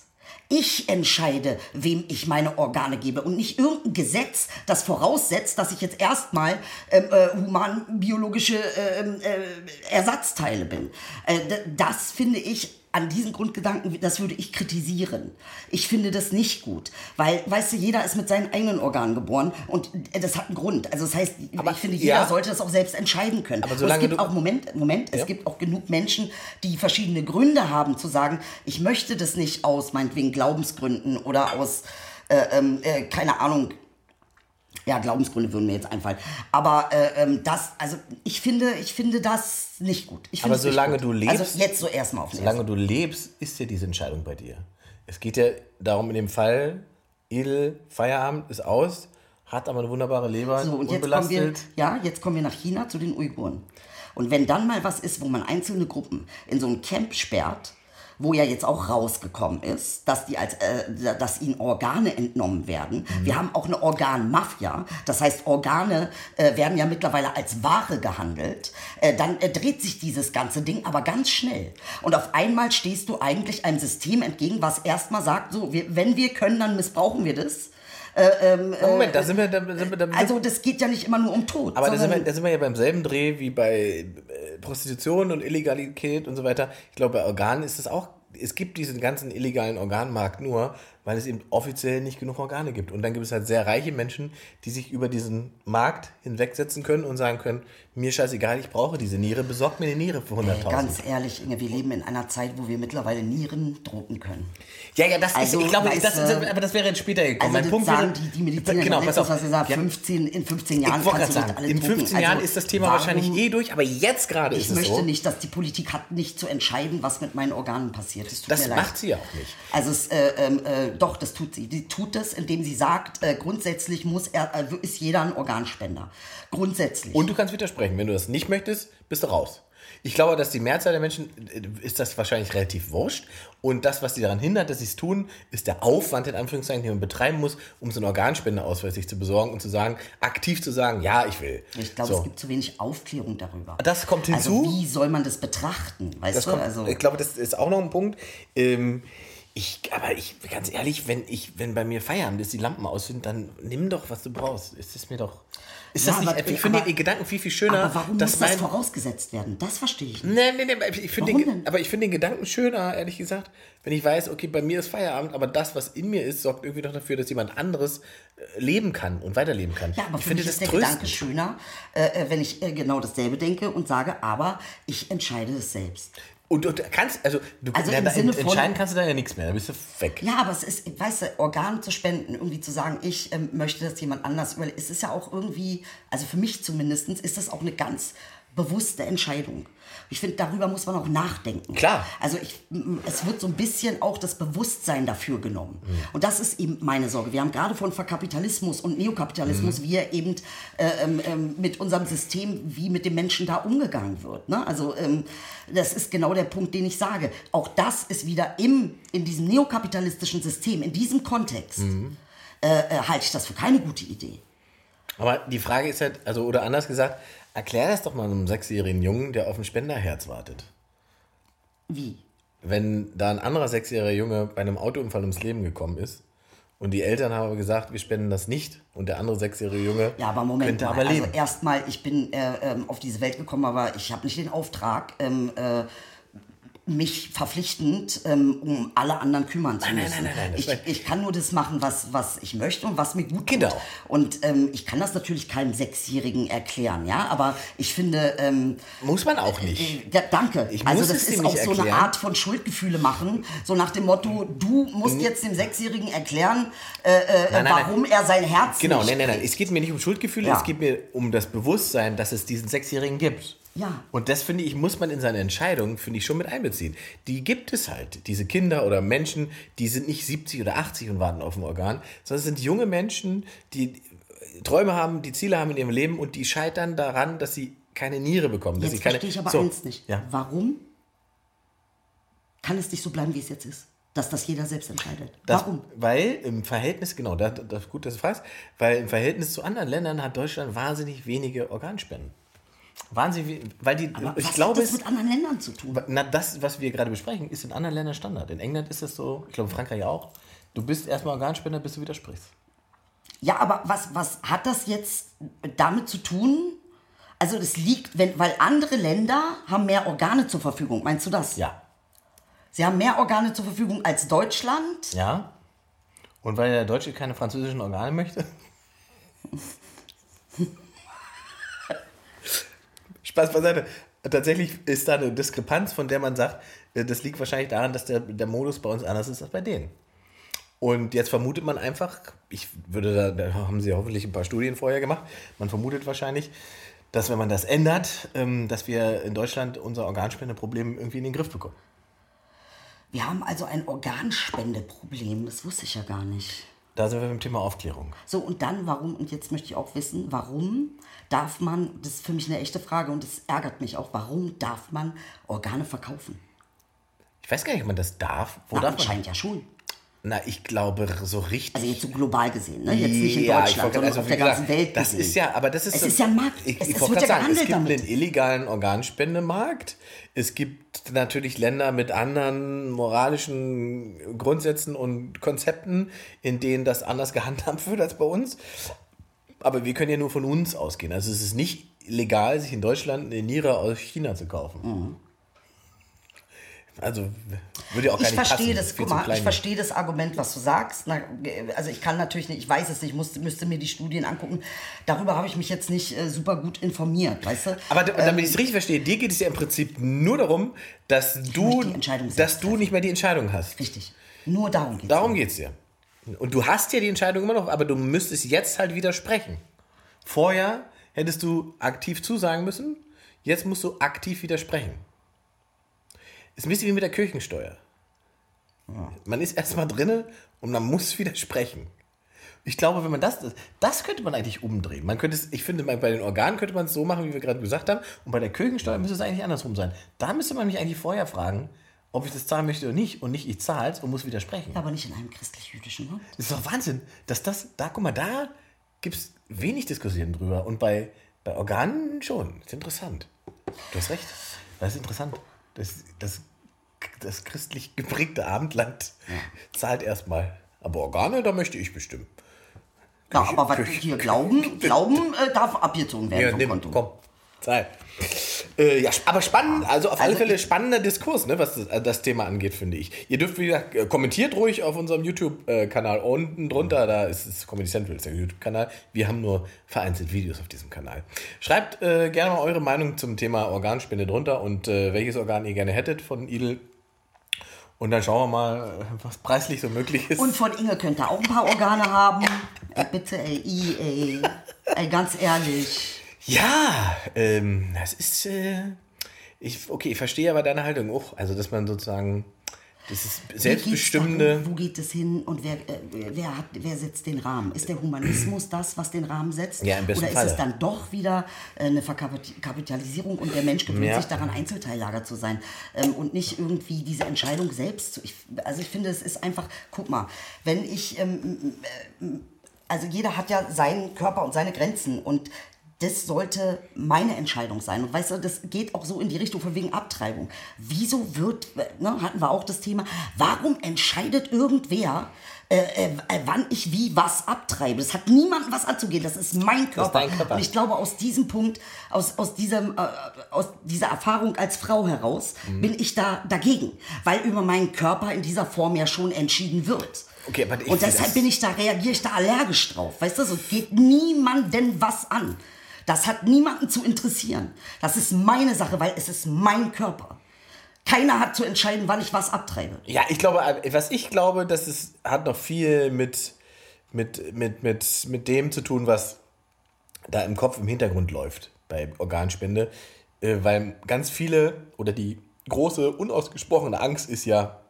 Ich entscheide, wem ich meine Organe gebe und nicht irgendein Gesetz, das voraussetzt, dass ich jetzt erstmal ähm, äh, humanbiologische äh, äh, Ersatzteile bin. Äh, das finde ich an diesen Grundgedanken, das würde ich kritisieren. Ich finde das nicht gut, weil, weißt du, jeder ist mit seinen eigenen Organen geboren und das hat einen Grund. Also das heißt, Aber ich finde, jeder ja. sollte das auch selbst entscheiden können. Aber und solange es gibt auch, Moment, Moment, Ja. es gibt auch genug Menschen, die verschiedene Gründe haben zu sagen, ich möchte das nicht aus meinetwegen Glaubensgründen oder aus, äh, ähm, äh, keine Ahnung, ja, Glaubensgründe würden mir jetzt einfallen. Aber äh, ähm, das, also ich finde, ich finde das nicht gut. Ich Aber solange du lebst- Also jetzt so erstmal auf den Solange du lebst, ist ja diese Entscheidung bei dir. Es geht ja darum, in dem Fall, Edel, Feierabend ist aus, hat aber eine wunderbare Leber, So, und jetzt kommen, wir, unbelastet. ja, jetzt kommen wir nach China zu den Uiguren. Und wenn dann mal was ist, wo man einzelne Gruppen in so ein Camp sperrt, wo ja jetzt auch rausgekommen ist, dass, die als, äh, dass ihnen Organe entnommen werden. Mhm. Wir haben auch eine Organmafia. Das heißt, Organe äh, werden ja mittlerweile als Ware gehandelt. Äh, dann äh, dreht sich dieses ganze Ding aber ganz schnell. Und auf einmal stehst du eigentlich einem System entgegen, was erstmal sagt, so, wir, wenn wir können, dann missbrauchen wir das. Na, Moment, da sind wir, da sind wir, da Also das geht ja nicht immer nur um Tod. aber da sind, wir, da sind wir ja beim selben Dreh wie bei äh, Prostitution und Illegalität und so weiter. Ich glaube, bei Organen ist es auch, es gibt diesen ganzen illegalen Organmarkt nur, weil es eben offiziell nicht genug Organe gibt. Und dann gibt es halt sehr reiche Menschen, die sich über diesen Markt hinwegsetzen können und sagen können, mir scheißegal, ich brauche diese Niere, besorgt mir eine Niere für 100.000. Ganz ehrlich, Inge, wir leben in einer Zeit, wo wir mittlerweile Nieren drucken können. Ja, ja, das Also, ist, ich glaube, das ist, du, aber das wäre jetzt später gekommen. Also mein das Punkt sagen wäre, die, die Mediziner, genau, pass letztens, auf. was Ja, 15, in 15 Jahren ich kannst du sagen, alle in drucken. 15 Also, Jahren ist das Thema warum- wahrscheinlich eh durch, aber jetzt gerade ist Ich es möchte so. nicht, dass die Politik hat nicht zu entscheiden, was mit meinen Organen passiert. Das tut Das mir leid. macht sie ja auch nicht. Also es, äh, ähm, äh, doch, das tut sie. Die tut das, indem sie sagt, äh, grundsätzlich muss er, äh, ist jeder ein Organspender. Grundsätzlich. Und du kannst widersprechen. Wenn du das nicht möchtest, bist du raus. Ich glaube, dass die Mehrzahl der Menschen äh, ist das wahrscheinlich relativ wurscht. Und das, was die daran hindert, dass sie es tun, ist der Aufwand, in Anführungszeichen, den man betreiben muss, um so einen Organspendeausweis sich zu besorgen und zu sagen, aktiv zu sagen, ja, ich will. ich glaube, so. es gibt zu wenig Aufklärung darüber. Das kommt hinzu. Also wie soll man das betrachten? Weißt Das du? kommt, also, ich glaube, das ist auch noch ein Punkt. Ähm, ich, aber ich, ganz ehrlich, wenn ich, wenn bei mir Feierabend ist, die Lampen aus sind, dann nimm doch, was du brauchst. Ist es mir doch. Ist Ja, das nicht, aber- ich finde den Gedanken viel, viel schöner, aber warum dass muss das vorausgesetzt werden? Das verstehe ich nicht. Nee, nee, nee, aber ich finde den, denn? aber ich finde den Gedanken schöner, ehrlich gesagt, wenn ich weiß, okay, bei mir ist Feierabend, aber das, was in mir ist, sorgt irgendwie noch dafür, dass jemand anderes äh, leben kann und weiterleben kann. Ja, aber ich finde das ist der Gedanke schöner, äh, äh, wenn ich äh, genau dasselbe denke und sage, aber ich entscheide es selbst. Und, und kannst, also, du, Also na, von- entscheiden kannst du da ja nichts mehr, da bist du weg. Ja, aber es ist, weißt du, Organe zu spenden, irgendwie zu sagen, ich ähm, möchte, dass jemand anders überlebt, es ist ja auch irgendwie, also für mich zumindest, ist das auch eine ganz bewusste Entscheidung. Ich finde, darüber muss man auch nachdenken. Klar. Also ich, es wird so ein bisschen auch das Bewusstsein dafür genommen. Mhm. Und das ist eben meine Sorge. Wir haben gerade von Kapitalismus und Neokapitalismus, Mhm. wie er eben äh, ähm, ähm, mit unserem System, wie mit den Menschen da umgegangen wird. Ne? Also ähm, das ist genau der Punkt, den ich sage. Auch das ist wieder im, in diesem neokapitalistischen System, in diesem Kontext, Mhm. äh, äh, halte ich das für keine gute Idee. Aber die Frage ist halt, also, oder anders gesagt, erklär das doch mal einem sechsjährigen Jungen, der auf ein Spenderherz wartet. Wie? Wenn da ein anderer sechsjähriger Junge bei einem Autounfall ums Leben gekommen ist und die Eltern haben aber gesagt, wir spenden das nicht und der andere sechsjährige Junge Ja, aber Moment könnte mal. aber leben. Also erstmal, ich bin äh, ähm, auf diese Welt gekommen, aber ich habe nicht den Auftrag, ähm, äh, mich verpflichtend um, um alle anderen kümmern zu müssen. nein, nein, nein, ich, ich kann nur das machen, was, was ich möchte und was mir gut tut. Genau. Und ähm, ich kann das natürlich keinem Sechsjährigen erklären, ja, aber ich finde, ähm, Muss man auch nicht. ja, danke. Ich also muss das es ist auch so eine. Art von Schuldgefühle machen, so nach dem Motto, du musst jetzt dem Sechsjährigen erklären, äh, äh, warum er sein Herz Genau, nein, nein, nein. Es geht mir nicht um Schuldgefühle, Ja. es geht mir um das Bewusstsein, dass es diesen Sechsjährigen gibt. Ja. Und das finde ich, muss man in seine Entscheidung, finde ich, schon mit einbeziehen. Die gibt es halt. Diese Kinder oder Menschen, die sind nicht 70 oder 80 und warten auf ein Organ, sondern es sind junge Menschen, die Träume haben, die Ziele haben in ihrem Leben und die scheitern daran, dass sie keine Niere bekommen. Dass Jetzt sie keine, verstehe ich aber So, eins nicht. Ja. Warum kann es nicht so bleiben, wie es jetzt ist? Dass das jeder selbst entscheidet. Das, Warum? Weil im Verhältnis, genau, das, das, gut, dass du fragst, weil im Verhältnis zu anderen Ländern hat Deutschland wahnsinnig wenige Organspenden. Wahnsinn, weil die, Aber ich was glaube, hat das es, mit anderen Ländern zu tun? na, das, was wir gerade besprechen, ist in anderen Ländern Standard. In England ist das so, ich glaube, Frankreich auch. Du bist erstmal Organspender, bis du widersprichst. Ja, aber was, was hat das jetzt damit zu tun? Also das liegt, wenn, weil andere Länder haben mehr Organe zur Verfügung. Meinst du das? Ja. Sie haben mehr Organe zur Verfügung als Deutschland. Ja. Und weil der Deutsche keine französischen Organe möchte? Spaß beiseite. Tatsächlich ist da eine Diskrepanz, von der man sagt, äh, das liegt wahrscheinlich daran, dass der, der Modus bei uns anders ist als bei denen. Und jetzt vermutet man einfach, ich würde da, da haben sie hoffentlich ein paar Studien vorher gemacht, man vermutet wahrscheinlich, dass wenn man das ändert, ähm, dass wir in Deutschland unser Organspendeproblem irgendwie in den Griff bekommen. Wir haben also ein Organspendeproblem. Das wusste ich ja gar nicht. Da sind wir beim Thema Aufklärung. So, und dann warum, und jetzt möchte ich auch wissen, warum darf man, das ist für mich eine echte Frage und das ärgert mich auch, warum darf man Organe verkaufen? Ich weiß gar nicht, ob man das darf. Wo Na, darf man? anscheinend ja schon. Na, ich glaube, so richtig. Also jetzt so global gesehen, ne? Jetzt nicht in Ja, Deutschland, sondern also auf der gesagt, ganzen Welt Das gesehen. ist ja, aber das ist. Es so- ist ja ein Markt. Ich, Es- ich es wird ja sagen, es gibt damit. einen illegalen Organspendemarkt. Es gibt natürlich Länder mit anderen moralischen Grundsätzen und Konzepten, in denen das anders gehandhabt wird als bei uns. Aber wir können ja nur von uns ausgehen. Also es ist nicht legal, sich in Deutschland eine Niere aus China zu kaufen. Mhm. Also würde ja auch gar Ich nicht verstehe passen. das, guck mal, ich verstehe das Argument, was du sagst. Na, also ich kann natürlich nicht, ich weiß es nicht, musste, müsste mir die Studien angucken. Darüber habe ich mich jetzt nicht äh, super gut informiert, weißt du? Aber damit ich es richtig verstehe, dir geht es ja im Prinzip nur darum, dass du, dass du nicht mehr die Entscheidung hast. Richtig. Nur darum geht es. Darum geht es dir. Und du hast ja die Entscheidung immer noch, aber du müsstest jetzt halt widersprechen. Vorher hättest du aktiv zusagen müssen, jetzt musst du aktiv widersprechen. Ist ein bisschen wie mit der Kirchensteuer. Man ist erstmal drinne und man muss widersprechen. Ich glaube, wenn man das, das könnte man eigentlich umdrehen. Man könnte es, ich finde, bei den Organen könnte man es so machen, wie wir gerade gesagt haben. Und bei der Kirchensteuer müsste es eigentlich andersrum sein. Da müsste man mich eigentlich vorher fragen, ob ich das zahlen möchte oder nicht. Und nicht, ich zahle es und muss widersprechen. Aber nicht in einem christlich-jüdischen Land. Das ist doch Wahnsinn, dass das, da, guck mal, da gibt es wenig Diskussionen drüber. Und bei, bei Organen schon. Das ist interessant. Du hast recht. Das ist interessant. Das, das, das christlich geprägte Abendland zahlt erstmal. Aber Organe, da möchte ich bestimmen. Ja, aber was hier glauben, glauben äh, darf abgezogen werden Ja, vom nimm, Konto. komm, zahl. Äh, ja, aber spannend, also auf alle Also Fälle spannender Diskurs, ne, was das, äh, das Thema angeht, finde ich. Ihr dürft wieder, äh, kommentiert ruhig auf unserem YouTube-Kanal. Unten drunter, da ist es Comedy Central, ist der YouTube-Kanal. Wir haben nur vereinzelt Videos auf diesem Kanal. Schreibt äh, gerne mal eure Meinung zum Thema Organspende drunter und äh, welches Organ ihr gerne hättet von Idel. Und dann schauen wir mal, äh, was preislich so möglich ist. Und von Inge könnt ihr auch ein paar Organe haben. Ey, bitte, ey, ey. Ey, ganz ehrlich. Ja, ähm, das ist, äh, ich, okay, ich verstehe aber deine Haltung auch. Also, dass man sozusagen Wie geht's selbstbestimmende. darum, wo geht es hin und wer, äh, wer, hat, wer setzt den Rahmen? Ist der Humanismus das, was den Rahmen setzt? Ja, im besten Oder ist Falle. es dann doch wieder äh, eine Verkapitalisierung und der Mensch gewöhnt Ja. sich daran, Einzelteillager zu sein ähm, und nicht irgendwie diese Entscheidung selbst zu. Ich, also ich finde, es ist einfach, guck mal, wenn ich, ähm, äh, also jeder hat ja seinen Körper und seine Grenzen und das sollte meine Entscheidung sein. Und weißt du, das geht auch so in die Richtung von wegen Abtreibung. Wieso wird, ne, hatten wir auch das Thema, warum entscheidet irgendwer, äh, äh, wann ich wie was abtreibe? Das hat niemandem was anzugehen. Das ist mein Körper. dein Körper. Und ich glaube, aus diesem Punkt, aus, aus, diesem, äh, aus dieser Erfahrung als Frau heraus, Mhm. bin ich da dagegen. Weil über meinen Körper in dieser Form ja schon entschieden wird. Okay, aber ich Und deshalb das- bin ich da, reagiere ich da allergisch drauf. Weißt du, so geht niemandem was an. Das hat niemanden zu interessieren. Das ist meine Sache, weil es ist mein Körper. Keiner hat zu entscheiden, wann ich was abtreibe. Ja, ich glaube, äh, was ich glaube, das ist, hat noch viel mit, mit, mit, mit, mit dem zu tun, was da im Kopf im Hintergrund läuft bei Organspende. Äh, weil ganz viele oder die große, unausgesprochene Angst ist ja,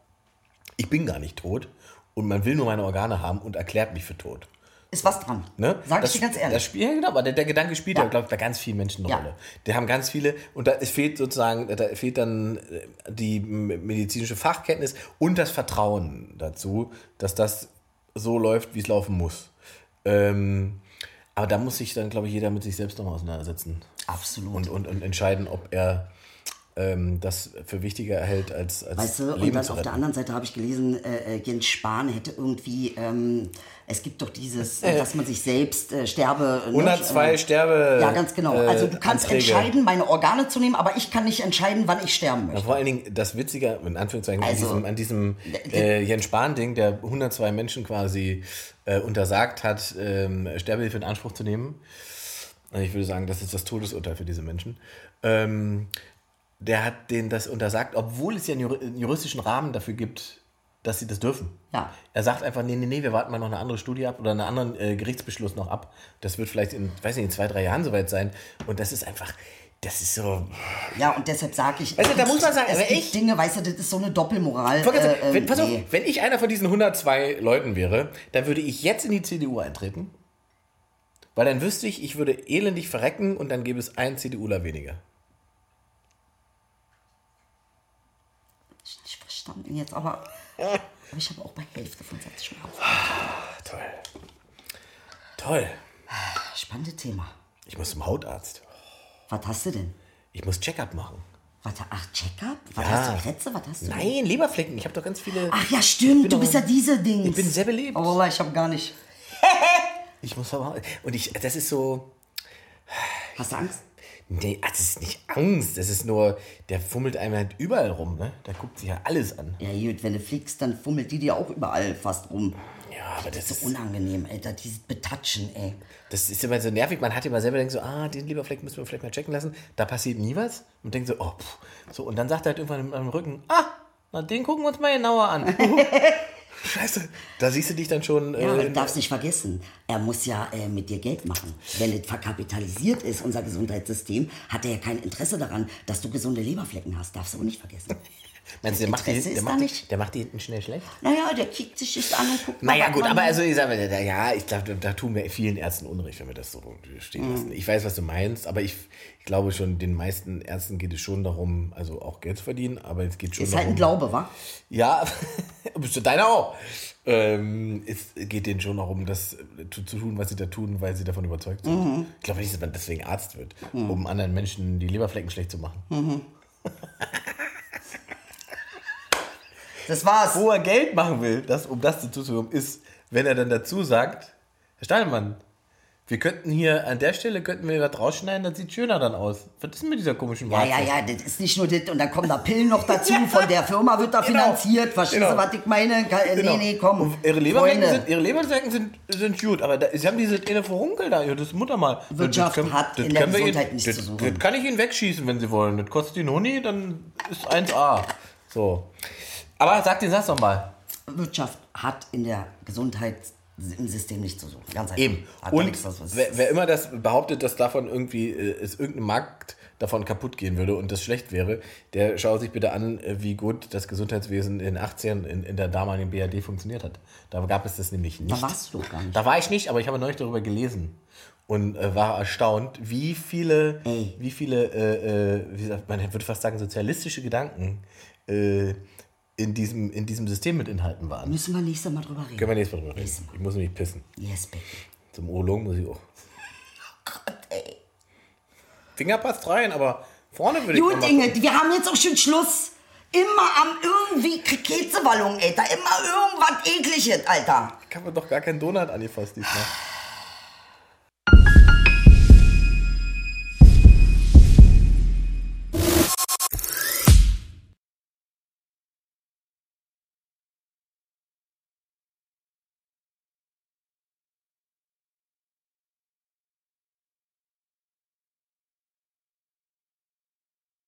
ich bin gar nicht tot und man will nur meine Organe haben und erklärt mich für tot. Ist was dran. Ne? Sag das, ich dir ganz ehrlich. Das Spiel, ja, genau, aber der, der Gedanke spielt Ja. ja, glaube ich, bei ganz vielen Menschen eine Ja. Rolle. Die haben ganz viele, und da es fehlt sozusagen, da fehlt dann äh, die medizinische Fachkenntnis und das Vertrauen dazu, dass das so läuft, wie es laufen muss. Ähm, aber da muss sich dann, glaube ich, jeder mit sich selbst nochmal auseinandersetzen. Absolut. Und, und, und entscheiden, ob er ähm, das für wichtiger hält, als, als Weißt du, Leben und dann auf der anderen Seite habe ich gelesen, äh, äh, Jens Spahn hätte irgendwie, ähm, es gibt doch dieses, äh, dass man sich selbst äh, sterbe. ne, 102 äh, Sterbe. Ja, ganz genau. äh, Also du kannst Anträge. entscheiden, meine Organe zu nehmen, aber ich kann nicht entscheiden, wann ich sterben Ja, möchte. vor allen Dingen das Witzige, in Anführungszeichen, Also, an diesem, an diesem äh, Jens Spahn-Ding, der 102 Menschen quasi untersagt hat, ähm, Sterbehilfe in Anspruch zu nehmen. Ich würde sagen, das ist das Todesurteil für diese Menschen. Ähm, der hat denen das untersagt, obwohl es ja einen juri- einen juristischen Rahmen dafür gibt, dass sie das dürfen. Ja. Er sagt einfach, nee, nee, nee, wir warten mal noch eine andere Studie ab oder einen anderen äh, Gerichtsbeschluss noch ab. Das wird vielleicht in, weiß nicht, in zwei, drei Jahren soweit sein. Und das ist einfach, das ist so, Ja, und deshalb sage ich, du, da muss man sagen, es gibt echt- Dinge, weißt du, das ist so eine Doppelmoral. Ich äh, wenn, äh, pass auf, nee. wenn ich einer von diesen 102 Leuten wäre, dann würde ich jetzt in die CDU eintreten. Weil dann wüsste ich, ich würde elendig verrecken und dann gäbe es einen CDUler weniger. Ich hab nicht verstanden jetzt, aber, aber ich habe auch bei Hälfte von Sätzen schon auf. Toll. Toll. Spannendes Thema. Ich muss zum Hautarzt. Was hast du denn? Ich muss Check-up machen. Warte, ach, Check-up? Was Ja. hast du, Krätze? Was hast du? Nein, Leberflecken. Ich habe doch ganz viele. Ach ja, stimmt, du bist ja diese Dings. Ich bin sehr belebt. Oh, Wallah, ich habe gar nicht. Ich muss aber. Und ich, das ist so. Hast du Angst? Nee, das ist nicht Angst. Das ist nur, der fummelt einem halt überall rum, ne? Da guckt sich ja alles an. Ja, gut, wenn du fliegst, dann fummelt die dir auch überall fast rum. Ja, aber das So ist. unangenehm, Alter, dieses Betatschen, ey. Das ist immer so nervig. Man hat immer selber denkt so, ah, den Leberfleck müssen wir vielleicht mal checken lassen. Da passiert nie was. Und denkt so, oh, pff. so. Und dann sagt er halt irgendwann am Rücken, ah, na, den gucken wir uns mal genauer an. Scheiße. Da siehst du dich dann schon. Ja, aber äh, du darfst nicht vergessen, er muss ja äh, mit dir Geld machen. Wenn es verkapitalisiert ist, unser Gesundheitssystem, hat er ja kein Interesse daran, dass du gesunde Leberflecken hast. Darfst du auch nicht vergessen. meinst du, der macht, die, der, macht die, nicht. der macht die hinten schnell schlecht? Naja, der kickt sich das an und guckt Naja, gut, aber also ich sage mal, ja, ich glaube, da, tun wir vielen Ärzten Unrecht, wenn wir das so stehen Mhm. lassen. Ich weiß, was du meinst, aber ich, ich glaube schon, den meisten Ärzten geht es schon darum, also auch Geld zu verdienen, aber es geht schon Ist halt darum. ein Glaube, wa? Ja, bist du deiner auch. Ähm, es geht denen schon darum, das zu, zu tun, was sie da tun, weil sie davon überzeugt sind. Mhm. Ich glaube nicht, dass man deswegen Arzt wird, um anderen Menschen die Leberflecken schlecht zu machen. Das war's. Wo er Geld machen will, das, um das zu tun, ist, wenn er dann dazu sagt, Herr Steinmann, wir könnten hier an der Stelle könnten wir was rausschneiden, das sieht schöner dann aus. Was ist denn mit dieser komischen Ja, Warze? ja, ja, das ist nicht nur das. Und dann kommen da Pillen noch dazu. Von der Firma wird da Genau. finanziert. Verstehst Genau. du, was ich meine? Ka- äh, Genau. Nee, nee, komm. Und ihre Freunde. sind, ihre Leberflecken sind, sind gut, aber da, sie haben diese eine Furunkel da, ja, das Mutter mal. Wirtschaft Das hat in der Gesundheit ihnen- nichts das, zu suchen. Das kann ich ihnen wegschießen, wenn sie wollen. Das kostet ihnen Huni, dann ist 1A. So. Aber sag den Satz doch mal. Wirtschaft hat in der Gesundheit im System nicht zu suchen. Ganz einfach. Eben. Hat Und nichts, wer, wer immer das behauptet, dass davon irgendwie äh, es irgendein Markt davon kaputt gehen würde und das schlecht wäre, der schaut sich bitte an, äh, wie gut das Gesundheitswesen in 18 in, in der damaligen BRD funktioniert hat. Da gab es das nämlich nicht. Da warst du gar nicht. Da war ich nicht, aber ich habe neulich darüber gelesen und äh, war erstaunt, wie viele, Ey. wie viele, äh, äh, wie sagt, man würde fast sagen, sozialistische Gedanken äh, in, diesem, in diesem System mit Inhalten waren. Müssen wir nächstes Mal drüber reden. Können wir nächstes Mal drüber reden. Ich muss nämlich pissen. Yes, baby. Zum Urologen muss ich auch. Gott, ey. Finger passt rein, aber vorne würde ich Gut, mal Inge, wir haben jetzt auch schon Schluss. Immer am irgendwie Käsewallung, Alter. Immer irgendwas ekliges, Alter. Ich habe doch gar keinen Donut angefasst diesmal.